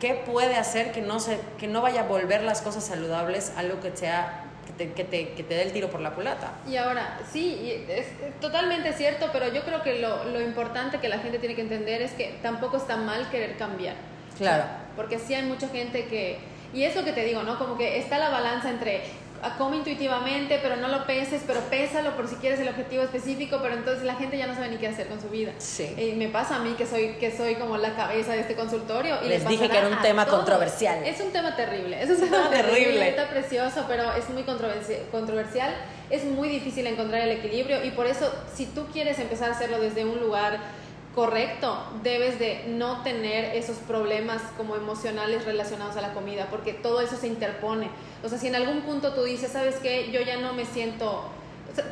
qué puede hacer que no, se, que no vaya a volver las cosas saludables algo que sea que te, que, te, que te, dé el tiro por la culata. Y ahora, sí, es, totalmente cierto, pero yo creo que lo, lo, importante que la gente tiene que entender es que tampoco está mal querer cambiar. Claro. Porque sí hay mucha gente que, y eso que te digo, ¿no? Como que está la balanza entre ah, come intuitivamente, pero no lo peses, pero pésalo por si quieres el objetivo específico, pero entonces la gente ya no sabe ni qué hacer con su vida. Sí. Y me pasa a mí que soy, que soy como la cabeza de este consultorio. Y les, dije que era un tema controversial. Es un tema terrible, es un tema, terrible. Está precioso, pero es muy controversial. Es muy difícil encontrar el equilibrio y por eso si tú quieres empezar a hacerlo desde un lugar correcto, debes de no tener esos problemas como emocionales relacionados a la comida, porque todo eso se interpone. O sea, si en algún punto tú dices, ¿sabes qué? Yo ya no me siento...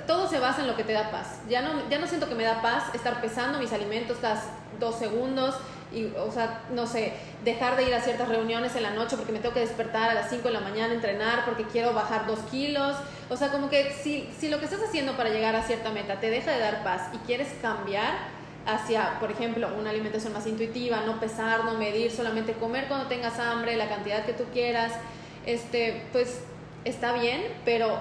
todo se basa en lo que te da paz. Ya no, ya no siento que me da paz estar pesando mis alimentos cada dos segundos, y, o sea, no sé, dejar de ir a ciertas reuniones en la noche porque me tengo que despertar a las 5 de la mañana, entrenar porque quiero bajar dos kilos. O sea, como que si, si lo que estás haciendo para llegar a cierta meta te deja de dar paz y quieres cambiar hacia, por ejemplo, una alimentación más intuitiva, no pesar, no medir, solamente comer cuando tengas hambre, la cantidad que tú quieras, este, pues está bien, pero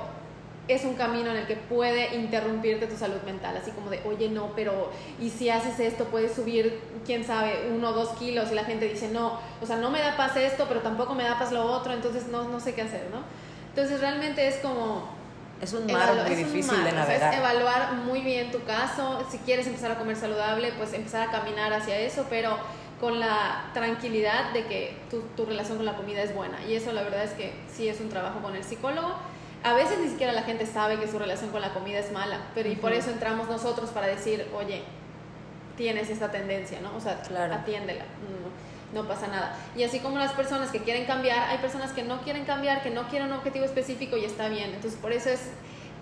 es un camino en el que puede interrumpirte tu salud mental, así como de, oye, no, pero ¿y si haces esto puedes subir, quién sabe, uno o dos kilos? Y la gente dice, no, o sea, no me da paz esto, pero tampoco me da paz lo otro, entonces no, no sé qué hacer, ¿no? Entonces realmente es como... Es un mar muy difícil de navegar. es evaluar muy bien tu caso, si quieres empezar a comer saludable, pues empezar a caminar hacia eso, pero con la tranquilidad de que tu, tu relación con la comida es buena. Y eso la verdad es que sí es un trabajo con el psicólogo a veces ni siquiera la gente sabe que su relación con la comida es mala, pero y por eso entramos nosotros para decir, oye, tienes esta tendencia, ¿no? O sea, atiéndela, no, pasa nada. Y así como las personas que quieren cambiar, hay personas que no quieren cambiar, que no quieren un objetivo específico y está bien. Entonces, por eso es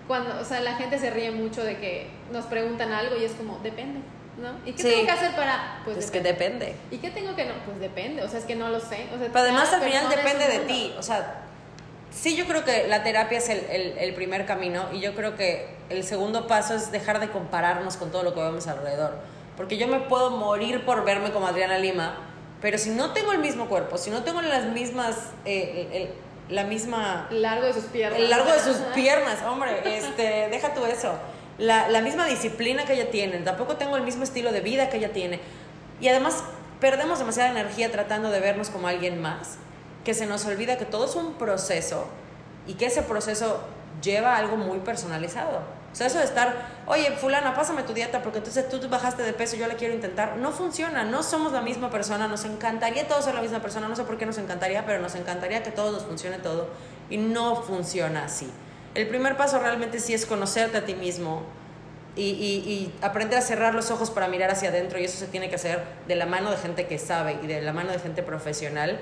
cuando, o sea, la gente se ríe mucho de que nos preguntan algo y es como, depende. ¿No? ¿Y qué tengo que hacer para...? Pues es que depende. ¿Y qué tengo que no? Pues depende, o sea, es que no lo sé. O sea, Pero además al final depende de ti, o sea, sí, yo creo que la terapia es el, primer camino y yo creo que el segundo paso es dejar de compararnos con todo lo que vemos alrededor. Porque yo me puedo morir por verme como Adriana Lima, pero si no tengo el mismo cuerpo, si no tengo las mismas, eh, la misma... Largo de sus piernas. El largo de sus piernas, *laughs* hombre, este, deja tú eso. La, la misma disciplina que ella tiene, tampoco tengo el mismo estilo de vida que ella tiene. Y además perdemos demasiada energía tratando de vernos como alguien más que se nos olvida que todo es un proceso y que ese proceso lleva algo muy personalizado. O sea, eso de estar, oye, fulana, pásame tu dieta porque entonces tú bajaste de peso, yo la quiero intentar, no funciona, no somos la misma persona, nos encantaría todos ser la misma persona, no sé por qué nos encantaría, pero nos encantaría que todos nos funcione todo y no funciona así. El primer paso realmente sí es conocerte a ti mismo y, y aprender a cerrar los ojos para mirar hacia adentro y eso se tiene que hacer de la mano de gente que sabe y de la mano de gente profesional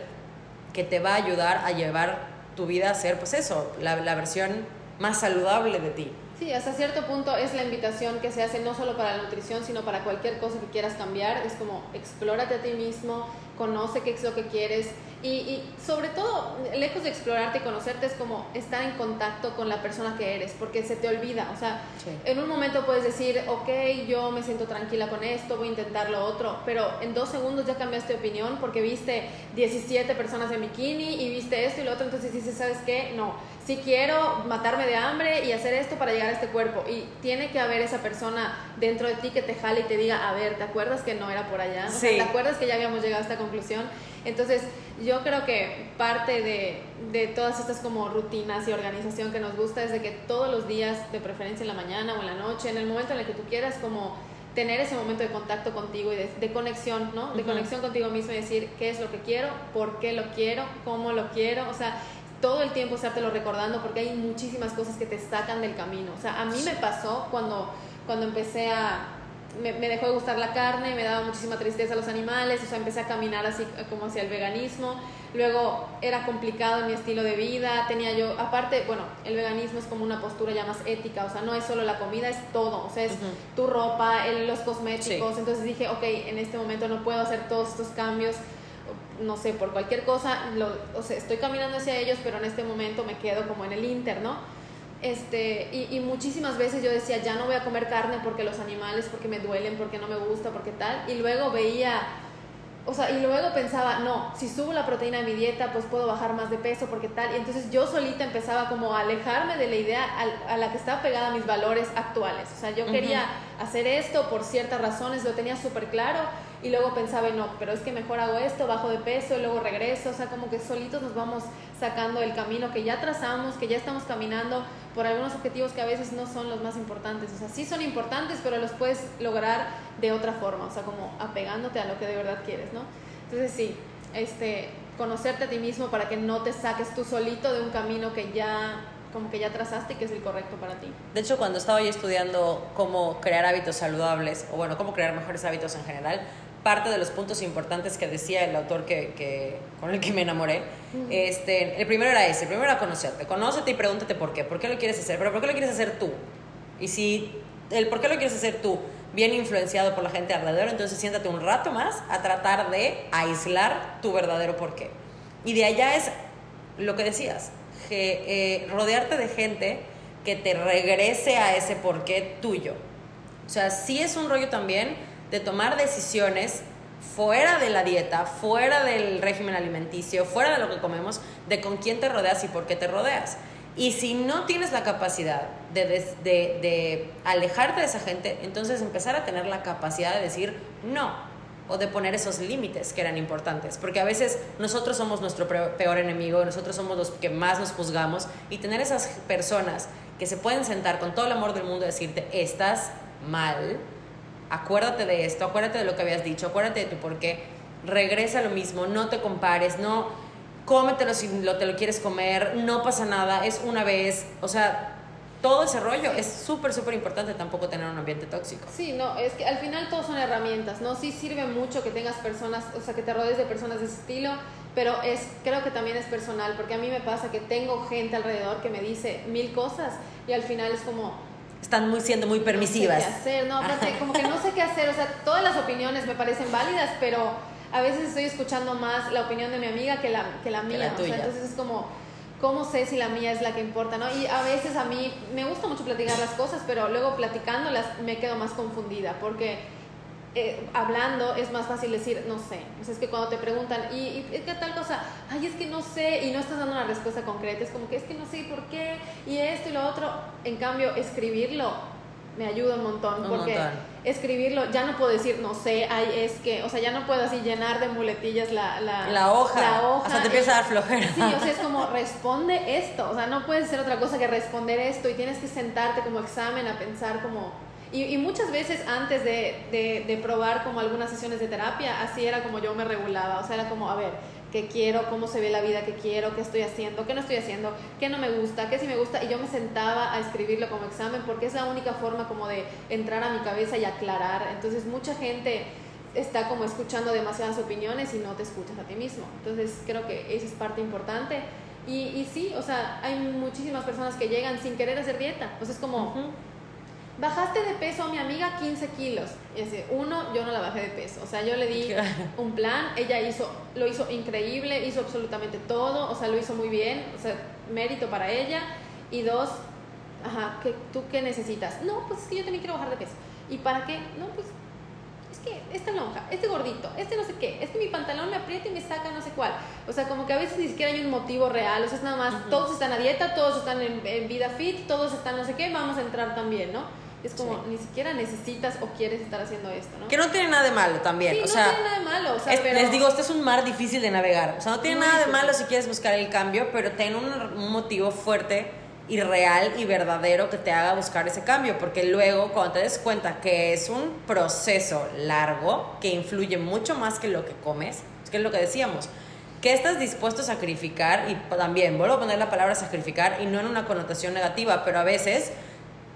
que te va a ayudar a llevar tu vida a ser, pues eso, la, la versión más saludable de ti. Sí, hasta cierto punto es la invitación que se hace no solo para la nutrición, sino para cualquier cosa que quieras cambiar. Es como explórate a ti mismo, conoce qué es lo que quieres, y, y, sobre todo, lejos de explorarte y conocerte, es como estar en contacto con la persona que eres, porque se te olvida. O sea, en un momento puedes decir, ok, yo me siento tranquila con esto, voy a intentar lo otro, pero en dos segundos ya cambiaste de opinión porque viste 17 personas en bikini y viste esto y lo otro, entonces dices, ¿sabes qué? No, si quiero matarme de hambre y hacer esto para llegar a este cuerpo. Y tiene que haber esa persona dentro de ti que te jale y te diga, a ver, ¿te acuerdas que no era por allá? ¿Te acuerdas que ya habíamos llegado a esta conclusión? Entonces, yo creo que parte de, de, todas estas como rutinas y organización que nos gusta es de que todos los días, de preferencia en la mañana o en la noche, en el momento en el que tú quieras, como tener ese momento de contacto contigo y de, conexión, ¿no? De conexión contigo mismo y decir qué es lo que quiero, por qué lo quiero, cómo lo quiero, o sea, todo el tiempo estártelo recordando porque hay muchísimas cosas que te sacan del camino. O sea, a mí me pasó cuando, cuando empecé a me, dejó de gustar la carne, me daba muchísima tristeza los animales, o sea, empecé a caminar así como hacia el veganismo. Luego era complicado en mi estilo de vida, tenía yo, aparte, bueno, el veganismo es como una postura ya más ética, o sea, no es solo la comida, es todo, o sea, es tu ropa, los cosméticos. Entonces dije, ok, en este momento no puedo hacer todos estos cambios, no sé, por cualquier cosa, o sea, estoy caminando hacia ellos, pero en este momento me quedo como en el inter, ¿no? Este, y, y, muchísimas veces yo decía, ya no voy a comer carne porque los animales, porque me duelen, porque no me gusta, porque tal. Y luego veía, o sea, y luego pensaba, no, si subo la proteína de mi dieta, pues puedo bajar más de peso, porque tal. Y entonces yo solita empezaba como a alejarme de la idea a, la que estaba pegada a mis valores actuales. O sea, yo quería hacer esto por ciertas razones, lo tenía súper claro y luego pensaba, no, pero es que mejor hago esto, bajo de peso y luego regreso, o sea, como que solitos nos vamos sacando el camino que ya trazamos, que ya estamos caminando por algunos objetivos que a veces no son los más importantes, o sea, sí son importantes, pero los puedes lograr de otra forma, o sea, como apegándote a lo que de verdad quieres, ¿no? Entonces sí, este, conocerte a ti mismo para que no te saques tú solito de un camino que ya como que ya trazaste y que es el correcto para ti. De hecho, cuando estaba yo estudiando cómo crear hábitos saludables, o bueno, cómo crear mejores hábitos en general, parte de los puntos importantes que decía el autor que, que con el que me enamoré, este, el primero era ese, el primero era conocerte, conócete y pregúntate por qué, por qué lo quieres hacer, pero por qué lo quieres hacer tú. Y si el por qué lo quieres hacer tú, bien influenciado por la gente alrededor, entonces siéntate un rato más a tratar de aislar tu verdadero por qué. Y de allá es lo que decías, eh, rodearte de gente que te regrese a ese porqué tuyo. O sea, sí es un rollo también de tomar decisiones fuera de la dieta, fuera del régimen alimenticio, fuera de lo que comemos, de con quién te rodeas y por qué te rodeas. Y si no tienes la capacidad de, de, de, alejarte de esa gente, entonces empezar a tener la capacidad de decir no o de poner esos límites que eran importantes. Porque a veces nosotros somos nuestro peor enemigo, nosotros somos los que más nos juzgamos y tener esas personas que se pueden sentar con todo el amor del mundo y decirte, estás mal, acuérdate de esto, acuérdate de lo que habías dicho, acuérdate de tu por qué, regresa a lo mismo, no te compares, no cómetelo si lo, te lo quieres comer, no pasa nada, es una vez, o sea, todo ese rollo es súper, súper importante tampoco tener un ambiente tóxico. Sí, no, es que al final todos son herramientas, ¿no? Sí sirve mucho que tengas personas, o sea, que te rodees de personas de ese estilo, pero es, creo que también es personal, porque a mí me pasa que tengo gente alrededor que me dice mil cosas y al final es como, están muy siendo muy permisivas. No sé qué hacer, no, aparte, como que no sé qué hacer, o sea, todas las opiniones me parecen válidas, pero a veces estoy escuchando más la opinión de mi amiga que la, que la mía, o sea, entonces es como, ¿cómo sé si la mía es la que importa, no? Y a veces a mí me gusta mucho platicar las cosas, pero luego platicándolas me quedo más confundida, porque eh, hablando es más fácil decir, no sé. O sea, es que cuando te preguntan, ¿y, ¿y, qué tal cosa? Ay, es que no sé, y no estás dando una respuesta concreta. Es como que es que no sé por qué, y esto y lo otro. En cambio, escribirlo me ayuda un montón, porque escribirlo ya no puedo decir, no sé, ay, es que, o sea, ya no puedo así llenar de muletillas la, la, la hoja. La hoja. O sea, te empieza a dar flojera. Sí, o sea, es como, *laughs* responde esto. O sea, no puedes hacer otra cosa que responder esto y tienes que sentarte como examen a pensar como y, muchas veces antes de, de, de, probar como algunas sesiones de terapia, así era como yo me regulaba, o sea, era como, a ver, qué quiero, cómo se ve la vida que quiero, qué estoy haciendo, qué no estoy haciendo, qué no me gusta, qué sí me gusta, y yo me sentaba a escribirlo como examen porque es la única forma como de entrar a mi cabeza y aclarar. Entonces mucha gente está como escuchando demasiadas opiniones y no te escuchas a ti mismo. Entonces creo que esa es parte importante. Y, y sí, o sea, hay muchísimas personas que llegan sin querer hacer dieta. O es como bajaste de peso a mi amiga 15 kilos. Y dice, uno, yo no la bajé de peso. O sea, yo le di *laughs* un plan, ella hizo, lo hizo increíble, hizo absolutamente todo, o sea, lo hizo muy bien, o sea, mérito para ella. Y dos, ajá, ¿qué, ¿tú qué necesitas? No, pues es que yo también quiero bajar de peso. ¿Y para qué? No, pues es que esta lonja, este gordito, este no sé qué, es que mi pantalón me aprieta y me saca no sé cuál. O sea, como que a veces ni siquiera hay un motivo real, o sea, es nada más, todos están a dieta, todos están en, en, vida fit, todos están no sé qué, vamos a entrar también, ¿no? Es como, ni siquiera necesitas o quieres estar haciendo esto, ¿no? Que no tiene nada de malo también. Sí, o no sea, tiene nada de malo. O sea, pero... Les digo, este es un mar difícil de navegar. O sea, no tiene nada de malo si quieres buscar el cambio, pero ten un, un, motivo fuerte y real y verdadero que te haga buscar ese cambio. Porque luego, cuando te des cuenta que es un proceso largo, que influye mucho más que lo que comes, es que es lo que decíamos. ¿Qué estás dispuesto a sacrificar? Y también, vuelvo a poner la palabra sacrificar y no en una connotación negativa, pero a veces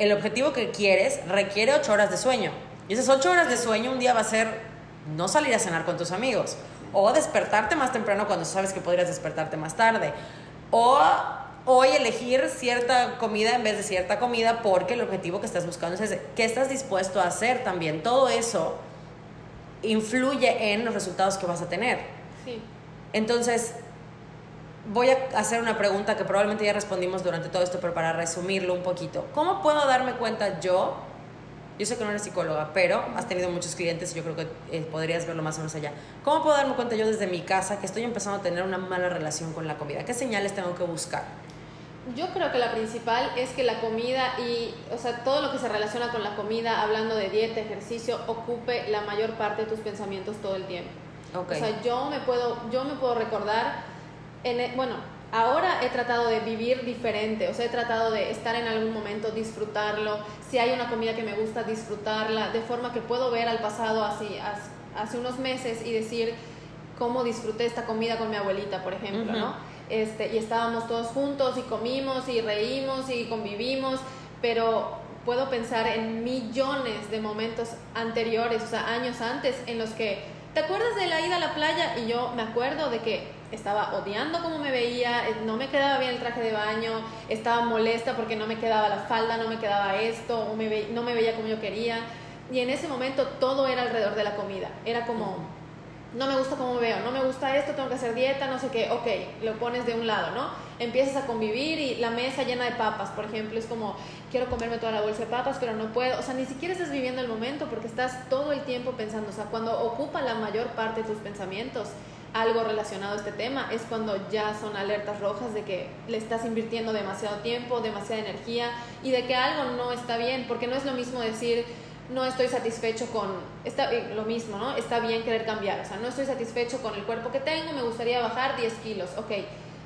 el objetivo que quieres requiere ocho horas de sueño. Y esas ocho horas de sueño un día va a ser no salir a cenar con tus amigos. O despertarte más temprano cuando sabes que podrías despertarte más tarde. O hoy elegir cierta comida en vez de cierta comida porque el objetivo que estás buscando es qué estás dispuesto a hacer también. Todo eso influye en los resultados que vas a tener. Sí. Entonces, voy a hacer una pregunta que probablemente ya respondimos durante todo esto, pero para resumirlo un poquito. ¿Cómo puedo darme cuenta yo? Yo sé que no eres psicóloga, pero has tenido muchos clientes y yo creo que eh, podrías verlo más o menos allá. ¿Cómo puedo darme cuenta yo desde mi casa que estoy empezando a tener una mala relación con la comida? ¿Qué señales tengo que buscar? Yo creo que la principal es que la comida y, o sea, todo lo que se relaciona con la comida, hablando de dieta, ejercicio, ocupe la mayor parte de tus pensamientos todo el tiempo. Okay. O sea, yo me puedo, yo me puedo recordar en, bueno, ahora he tratado de vivir diferente, o sea, he tratado de estar en algún momento, disfrutarlo, si hay una comida que me gusta, disfrutarla, de forma que puedo ver al pasado así, hace unos meses y decir cómo disfruté esta comida con mi abuelita, por ejemplo, ¿no? Este, y estábamos todos juntos y comimos y reímos y convivimos, pero puedo pensar en millones de momentos anteriores, o sea, años antes, en los que, ¿te acuerdas de la ida a la playa? Y yo me acuerdo de que estaba odiando cómo me veía, eh, no me quedaba bien el traje de baño, estaba molesta porque no me quedaba la falda, no me quedaba esto, o me no me veía como yo quería. Y en ese momento todo era alrededor de la comida. Era como, no me gusta cómo me veo, no me gusta esto, tengo que hacer dieta, no sé qué, ok, lo pones de un lado, ¿no? Empiezas a convivir y la mesa llena de papas, por ejemplo, es como, quiero comerme toda la bolsa de papas, pero no puedo, o sea, ni siquiera estás viviendo el momento porque estás todo el tiempo pensando, o sea, cuando ocupa la mayor parte de tus pensamientos algo relacionado a este tema, es cuando ya son alertas rojas de que le estás invirtiendo demasiado tiempo, demasiada energía y de que algo no está bien, porque no es lo mismo decir, no estoy satisfecho con, está, eh, lo mismo, ¿no? Está bien querer cambiar, o sea, no estoy satisfecho con el cuerpo que tengo, me gustaría bajar 10 kilos, ok.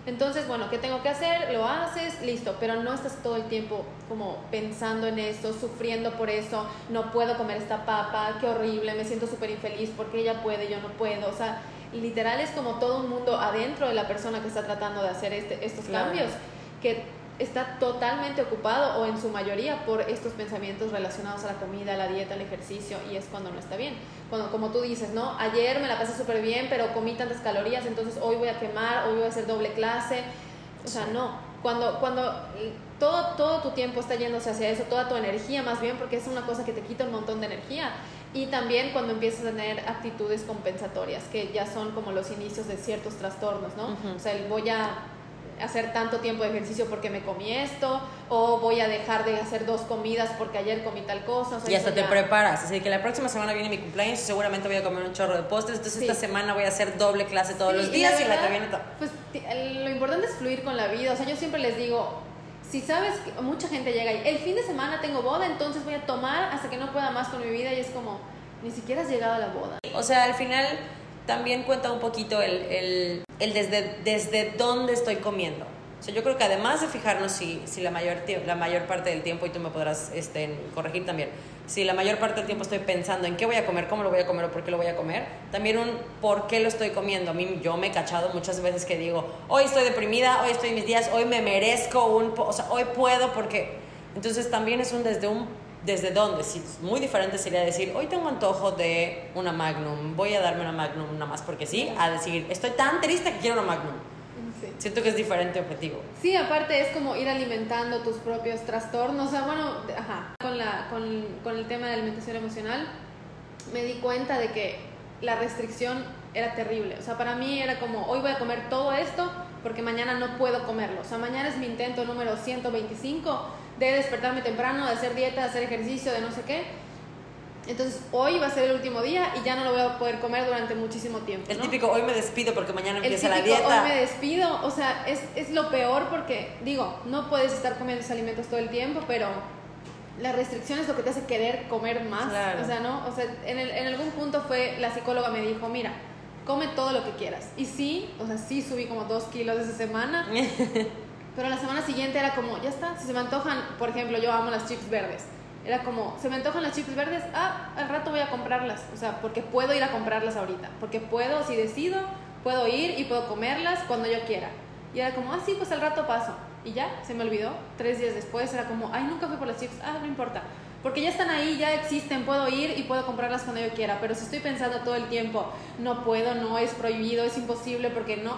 Entonces, bueno, ¿qué tengo que hacer? Lo haces, listo, pero no estás todo el tiempo como pensando en eso, sufriendo por eso, no puedo comer esta papa, qué horrible, me siento súper infeliz porque ella puede, yo no puedo, o sea, literal es como todo un mundo adentro de la persona que está tratando de hacer este, estos cambios, que está totalmente ocupado o en su mayoría por estos pensamientos relacionados a la comida, a la dieta, al ejercicio y es cuando no está bien. Cuando, como tú dices, ¿no? Ayer me la pasé súper bien, pero comí tantas calorías, entonces hoy voy a quemar, hoy voy a hacer doble clase. O sea, no. Cuando, cuando todo, todo tu tiempo está yéndose hacia eso, toda tu energía más bien, porque es una cosa que te quita un montón de energía. Y también cuando empiezas a tener actitudes compensatorias, que ya son como los inicios de ciertos trastornos, ¿no? O sea, el voy a hacer tanto tiempo de ejercicio porque me comí esto, o voy a dejar de hacer dos comidas porque ayer comí tal cosa. y hasta te preparas, así que la próxima semana viene mi cumpleaños y seguramente voy a comer un chorro de postres, entonces esta semana voy a hacer doble clase todos los días y la, que viene... Pues lo importante es fluir con la vida, o sea, yo siempre les digo, si sabes que mucha gente llega y el fin de semana tengo boda, entonces voy a tomar hasta que no pueda más con mi vida y es como, ni siquiera has llegado a la boda. O sea, al final también cuenta un poquito el, el, el desde, desde dónde estoy comiendo. O sea, yo creo que además de fijarnos si, si la, mayor, la mayor parte del tiempo, y tú me podrás este, corregir también, si la mayor parte del tiempo estoy pensando en qué voy a comer, cómo lo voy a comer o por qué lo voy a comer, también un por qué lo estoy comiendo. A mí yo me he cachado muchas veces que digo, hoy estoy deprimida, hoy estoy en mis días, hoy me merezco un, o sea, hoy puedo porque... Entonces también es un desde un desde dónde. Si muy diferente sería decir, hoy tengo antojo de una Magnum, voy a darme una Magnum nada más porque sí, a decir, estoy tan triste que quiero una Magnum. Siento que es diferente objetivo. Sí, aparte es como ir alimentando tus propios trastornos. O sea, bueno, ajá, con, la, con, con el tema de alimentación emocional, me di cuenta de que la restricción era terrible. O sea, para mí era como, hoy voy a comer todo esto porque mañana no puedo comerlo. O sea, mañana es mi intento número 125 de despertarme temprano, de hacer dieta, de hacer ejercicio, de no sé qué. Entonces hoy va a ser el último día y ya no lo voy a poder comer durante muchísimo tiempo. El típico hoy me despido porque mañana empieza la dieta. Hoy me despido, o sea, es, es lo peor porque, digo, no puedes estar comiendo esos alimentos todo el tiempo, pero la restricción es lo que te hace querer comer más. O sea, ¿no? O sea, en, el, en algún punto fue, la psicóloga me dijo, mira, come todo lo que quieras. Y sí, o sea, sí subí como dos kilos esa semana. *laughs* pero la semana siguiente era como, ya está, si se me antojan, por ejemplo, yo amo las chips verdes. Era como, se me antojan las chips verdes, ah, al rato voy a comprarlas. O sea, porque puedo ir a comprarlas ahorita. Porque puedo, si decido, puedo ir y puedo comerlas cuando yo quiera. Y era como, ah, sí, pues al rato paso. Y ya, se me olvidó. Tres días después era como, ay, nunca fui por las chips. Ah, no importa. Porque ya están ahí, ya existen, puedo ir y puedo comprarlas cuando yo quiera. Pero si estoy pensando todo el tiempo, no puedo, no es prohibido, es imposible, porque no,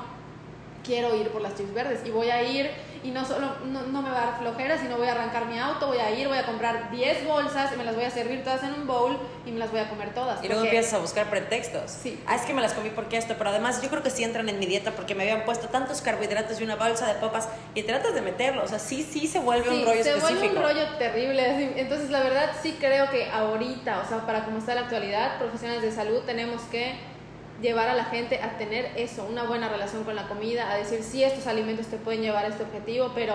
quiero ir por las chips verdes y voy a ir y no solo no, me va a dar flojera, sino voy a arrancar mi auto, voy a ir, voy a comprar 10 bolsas y me las voy a servir todas en un bowl y me las voy a comer todas. Y luego empiezas a buscar pretextos. Sí. Ah, es que me las comí porque esto, pero además yo creo que sí entran en mi dieta porque me habían puesto tantos carbohidratos y una bolsa de papas y tratas de meterlo, o sea, sí, sí se vuelve un rollo se específico. Se vuelve un rollo terrible, entonces la verdad sí creo que ahorita, o sea, para como está la actualidad, profesionales de salud tenemos que llevar a la gente a tener eso, una buena relación con la comida, a decir si estos alimentos te pueden llevar a este objetivo, pero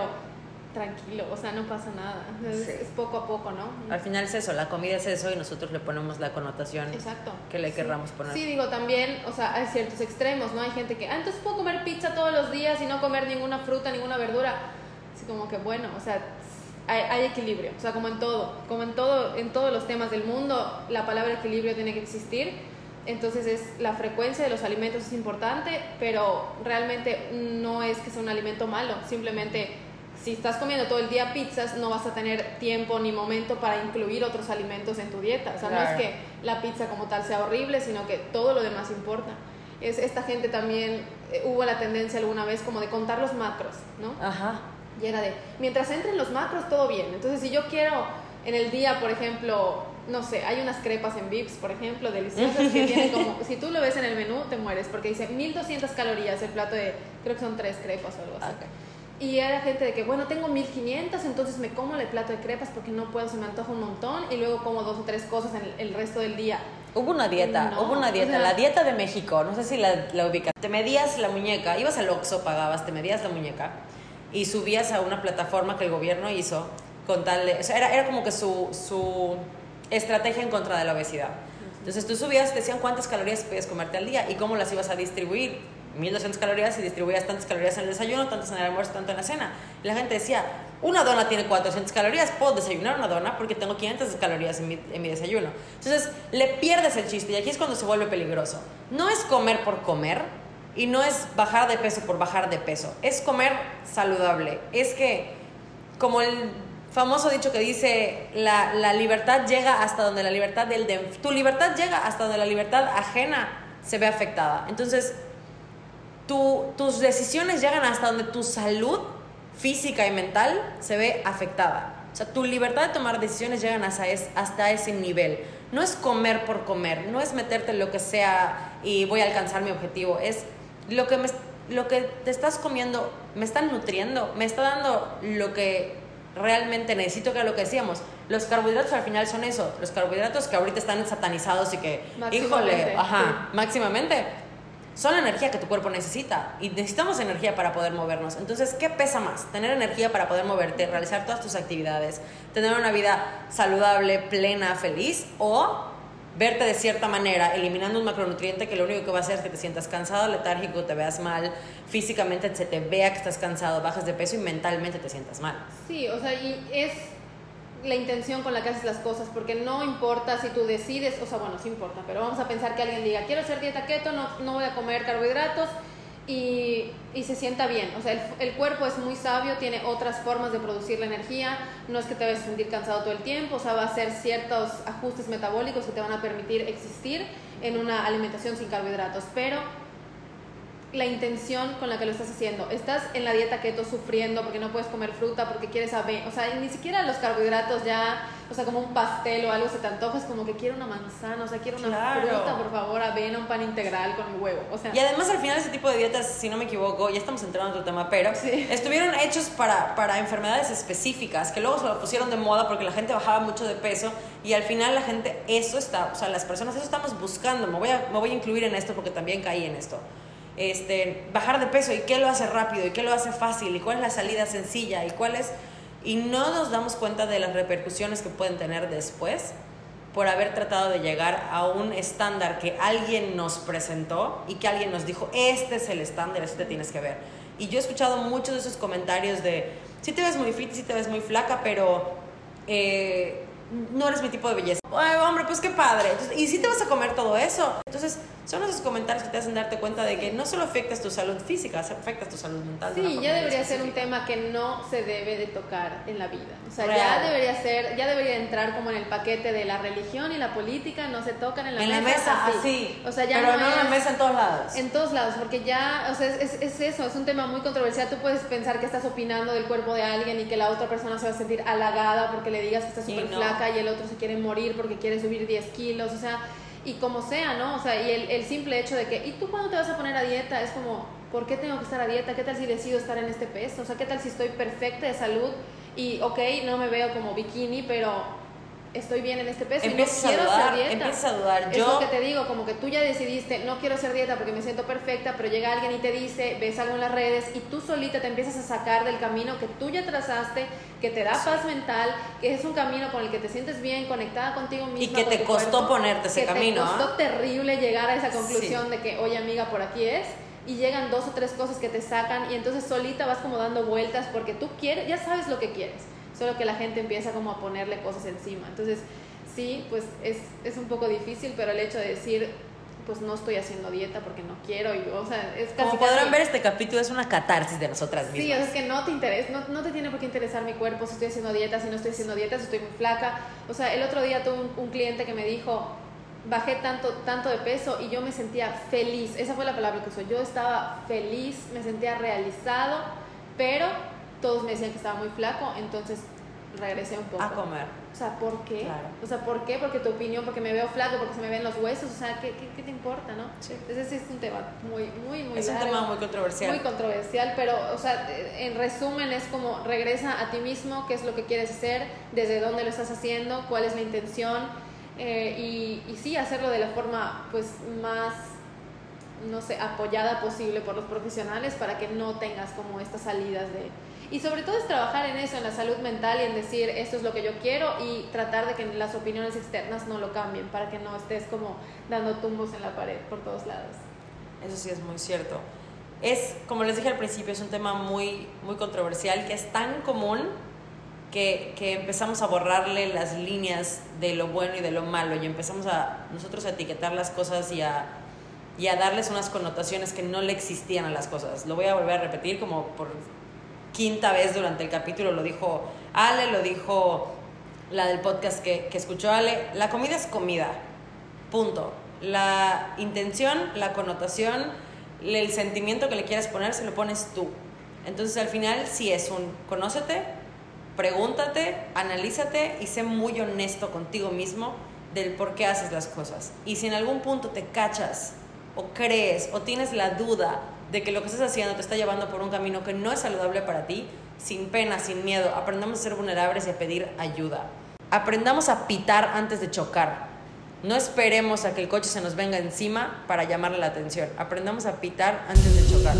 tranquilo, o sea, no pasa nada, es, poco a poco, ¿no? Al final es eso, la comida es eso y nosotros le ponemos la connotación Exacto. que le querramos poner. Sí, digo, también, o sea, hay ciertos extremos, ¿no? Hay gente que, ah, entonces puedo comer pizza todos los días y no comer ninguna fruta, ninguna verdura. Así como que, bueno, o sea, hay, hay, equilibrio, o sea, como en todo, como en todo, en todos los temas del mundo, la palabra equilibrio tiene que existir entonces es la frecuencia de los alimentos es importante, pero realmente no es que sea un alimento malo, simplemente si estás comiendo todo el día pizzas no vas a tener tiempo ni momento para incluir otros alimentos en tu dieta. O sea, no es que la pizza como tal sea horrible, sino que todo lo demás importa. es esta gente también, eh, hubo la tendencia alguna vez como de contar los macros, ¿no? Ajá. Y era de, mientras entren los macros, todo bien. Entonces, si yo quiero en el día, por ejemplo, no sé, hay unas crepas en Vips, por ejemplo, deliciosas, que tienen como, *laughs* si tú lo ves en el menú, te mueres, porque dice 1200 calorías el plato de, creo que son tres crepas o algo así. Ok. Y era gente de que, bueno, tengo 1500, entonces me como el plato de crepas porque no puedo, se me antoja un montón, y luego como dos o tres cosas en el, el resto del día. Hubo una dieta, No, hubo una o dieta, sea- la dieta de México, no sé si la, la ubicas. Te medías la muñeca, ibas al Oxxo, pagabas, te medías la muñeca y subías a una plataforma que el gobierno hizo con tal de... O sea, era, era como que su, su estrategia en contra de la obesidad. Entonces tú subías, te decían cuántas calorías podías comerte al día y cómo las ibas a distribuir. 1200 calorías y distribuías tantas calorías en el desayuno, tantas en el almuerzo, tanto en la cena. Y la gente decía, una dona tiene 400 calorías, puedo desayunar una dona porque tengo 500 calorías en mi, en mi desayuno. Entonces le pierdes el chiste y aquí es cuando se vuelve peligroso. No es comer por comer y no es bajar de peso por bajar de peso, es comer saludable. Es que, como el famoso dicho que dice, la, la libertad llega hasta donde la libertad del... de- tu libertad llega hasta donde la libertad ajena se ve afectada. Entonces, tu- tus decisiones llegan hasta donde tu salud física y mental se ve afectada. O sea, tu libertad de tomar decisiones llegan hasta, es- hasta ese nivel. No es comer por comer, no es meterte en lo que sea y voy a alcanzar mi objetivo. Es lo que, me, lo que te estás comiendo, me está nutriendo, me está dando lo que realmente necesito, que lo que decíamos. Los carbohidratos al final son eso, los carbohidratos que ahorita están satanizados y que, híjole, ajá, máximamente son la energía que tu cuerpo necesita y necesitamos energía para poder movernos. Entonces, ¿qué pesa más? Tener energía para poder moverte, realizar todas tus actividades, tener una vida saludable, plena, feliz o verte de cierta manera, eliminando un macronutriente que lo único que va a hacer es que te sientas cansado, letárgico, te veas mal, físicamente se te vea que estás cansado, bajas de peso y mentalmente te sientas mal. Sí, o sea, y es la intención con la que haces las cosas, porque no importa si tú decides, o sea, bueno, sí importa, pero vamos a pensar que alguien diga, quiero hacer dieta keto, no, no voy a comer carbohidratos y, y se sienta bien. O sea, el, el cuerpo es muy sabio, tiene otras formas de producir la energía, no es que te vayas a sentir cansado todo el tiempo, o sea, va a hacer ciertos ajustes metabólicos que te van a permitir existir en una alimentación sin carbohidratos, pero la intención con la que lo estás haciendo. Estás en la dieta keto sufriendo porque no puedes comer fruta, porque quieres avena, o sea, ni siquiera los carbohidratos ya, o sea, como un pastel o algo se te antoja, es como que quiero una manzana, o sea, quiero una Claro. fruta, por favor, avena, un pan integral con mi huevo, o sea, Y además al final ese tipo de dietas, si no me equivoco, ya estamos entrando en otro tema, pero Sí. estuvieron hechos para, para enfermedades específicas, que luego se lo pusieron de moda porque la gente bajaba mucho de peso y al final la gente, eso está, o sea, las personas, eso estamos buscando, me voy a, me voy a incluir en esto porque también caí en esto. Este, bajar de peso y qué lo hace rápido y qué lo hace fácil y cuál es la salida sencilla y cuál es... Y no nos damos cuenta de las repercusiones que pueden tener después por haber tratado de llegar a un estándar que alguien nos presentó y que alguien nos dijo, este es el estándar, este te tienes que ver. Y yo he escuchado muchos de esos comentarios de, sí te ves muy fit, sí te ves muy flaca, pero eh, no eres mi tipo de belleza. Ay, hombre, pues qué padre. Entonces, y sí te vas a comer todo eso. Entonces, son esos comentarios que te hacen darte cuenta de que no solo afectas tu salud física, afectas tu salud mental. Sí, ya debería ser un tema que no se debe de tocar en la vida. O sea, Real. ya debería ser, ya debería entrar como en el paquete de la religión y la política no se tocan en la En la mesa. mesa, así. O sea, ya pero no, no en la es- mesa en todos lados. En todos lados, porque ya, o sea, es, es- es eso, es un tema muy controversial. Tú puedes pensar que estás opinando del cuerpo de alguien y que la otra persona se va a sentir halagada porque le digas que está súper no. flaca y el otro se quiere morir porque quiere subir 10 kilos, o sea, y como sea, ¿no? O sea, y el, el simple hecho de que, ¿y tú cuándo te vas a poner a dieta? Es como, ¿por qué tengo que estar a dieta? ¿Qué tal si decido estar en este peso? O sea, ¿qué tal si estoy perfecta de salud y, ok, no me veo como bikini, pero estoy bien en este peso Empiezas y a no quiero dudar, hacer dieta? empiezas a dudar. Es Yo- lo que te digo, como que tú ya decidiste, no quiero hacer dieta porque me siento perfecta, pero llega alguien y te dice, ves algo en las redes y tú solita te empiezas a sacar del camino que tú ya trazaste, que te da paz mental, que es un camino con el que te sientes bien, conectada contigo misma. que con te costó cuerpo, ponerte ese que camino, Te costó ¿ah? terrible llegar a esa conclusión Sí. de que, oye amiga, por aquí es. Y llegan dos o tres cosas que te sacan y entonces solita vas como dando vueltas porque tú quieres, ya sabes lo que quieres, solo que la gente empieza como a ponerle cosas encima. Entonces, sí, pues es, es un poco difícil, pero el hecho de decir, pues no estoy haciendo dieta porque no quiero, y, o sea, es casi... Como podrán casi- ver, este capítulo es una catarsis de nosotras Sí, o mismas. sea, es que no te interesa, no, no te tiene por qué interesar mi cuerpo si estoy haciendo dieta, si no estoy haciendo dieta, si estoy muy flaca. O sea, el otro día tuve un, un cliente que me dijo, bajé tanto, tanto de peso y yo me sentía feliz. Esa fue la palabra que usó. Yo estaba feliz, me sentía realizado, pero todos me decían que estaba muy flaco, entonces regresé un poco. A comer. O sea, ¿por qué? Claro. O sea, ¿por qué? Porque tu opinión, porque me veo flaco, porque se me ven los huesos, o sea, ¿qué, qué, qué te importa, no? Sí. Entonces es un tema muy, muy, muy Es un tema muy controversial. Muy controversial, pero, o sea, en resumen es como regresa a ti mismo, qué es lo que quieres hacer, desde dónde lo estás haciendo, cuál es la intención, eh, y, y sí, hacerlo de la forma, pues, más no sé, apoyada posible por los profesionales para que no tengas como estas salidas de... Y sobre todo es trabajar en eso, en la salud mental y en decir esto es lo que yo quiero y tratar de que las opiniones externas no lo cambien para que no estés como dando tumbos en la pared por todos lados. Eso sí es muy cierto. Es, como les dije al principio, es un tema muy, muy controversial que es tan común que, que empezamos a borrarle las líneas de lo bueno y de lo malo y empezamos a nosotros a etiquetar las cosas y a, y a darles unas connotaciones que no le existían a las cosas. Lo voy a volver a repetir como por quinta vez durante el capítulo, lo dijo Ale, lo dijo la del podcast que, que escuchó Ale. La comida es comida, punto. La intención, la connotación, el sentimiento que le quieras poner, se lo pones tú. Entonces al final sí es un conócete, pregúntate, analízate y sé muy honesto contigo mismo del por qué haces las cosas. Y si en algún punto te cachas o crees o tienes la duda de que lo que estás haciendo te está llevando por un camino que no es saludable para ti, sin pena, sin miedo, aprendamos a ser vulnerables y a pedir ayuda. Aprendamos a pitar antes de chocar. No esperemos a que el coche se nos venga encima para llamarle la atención. Aprendamos a pitar antes de chocar.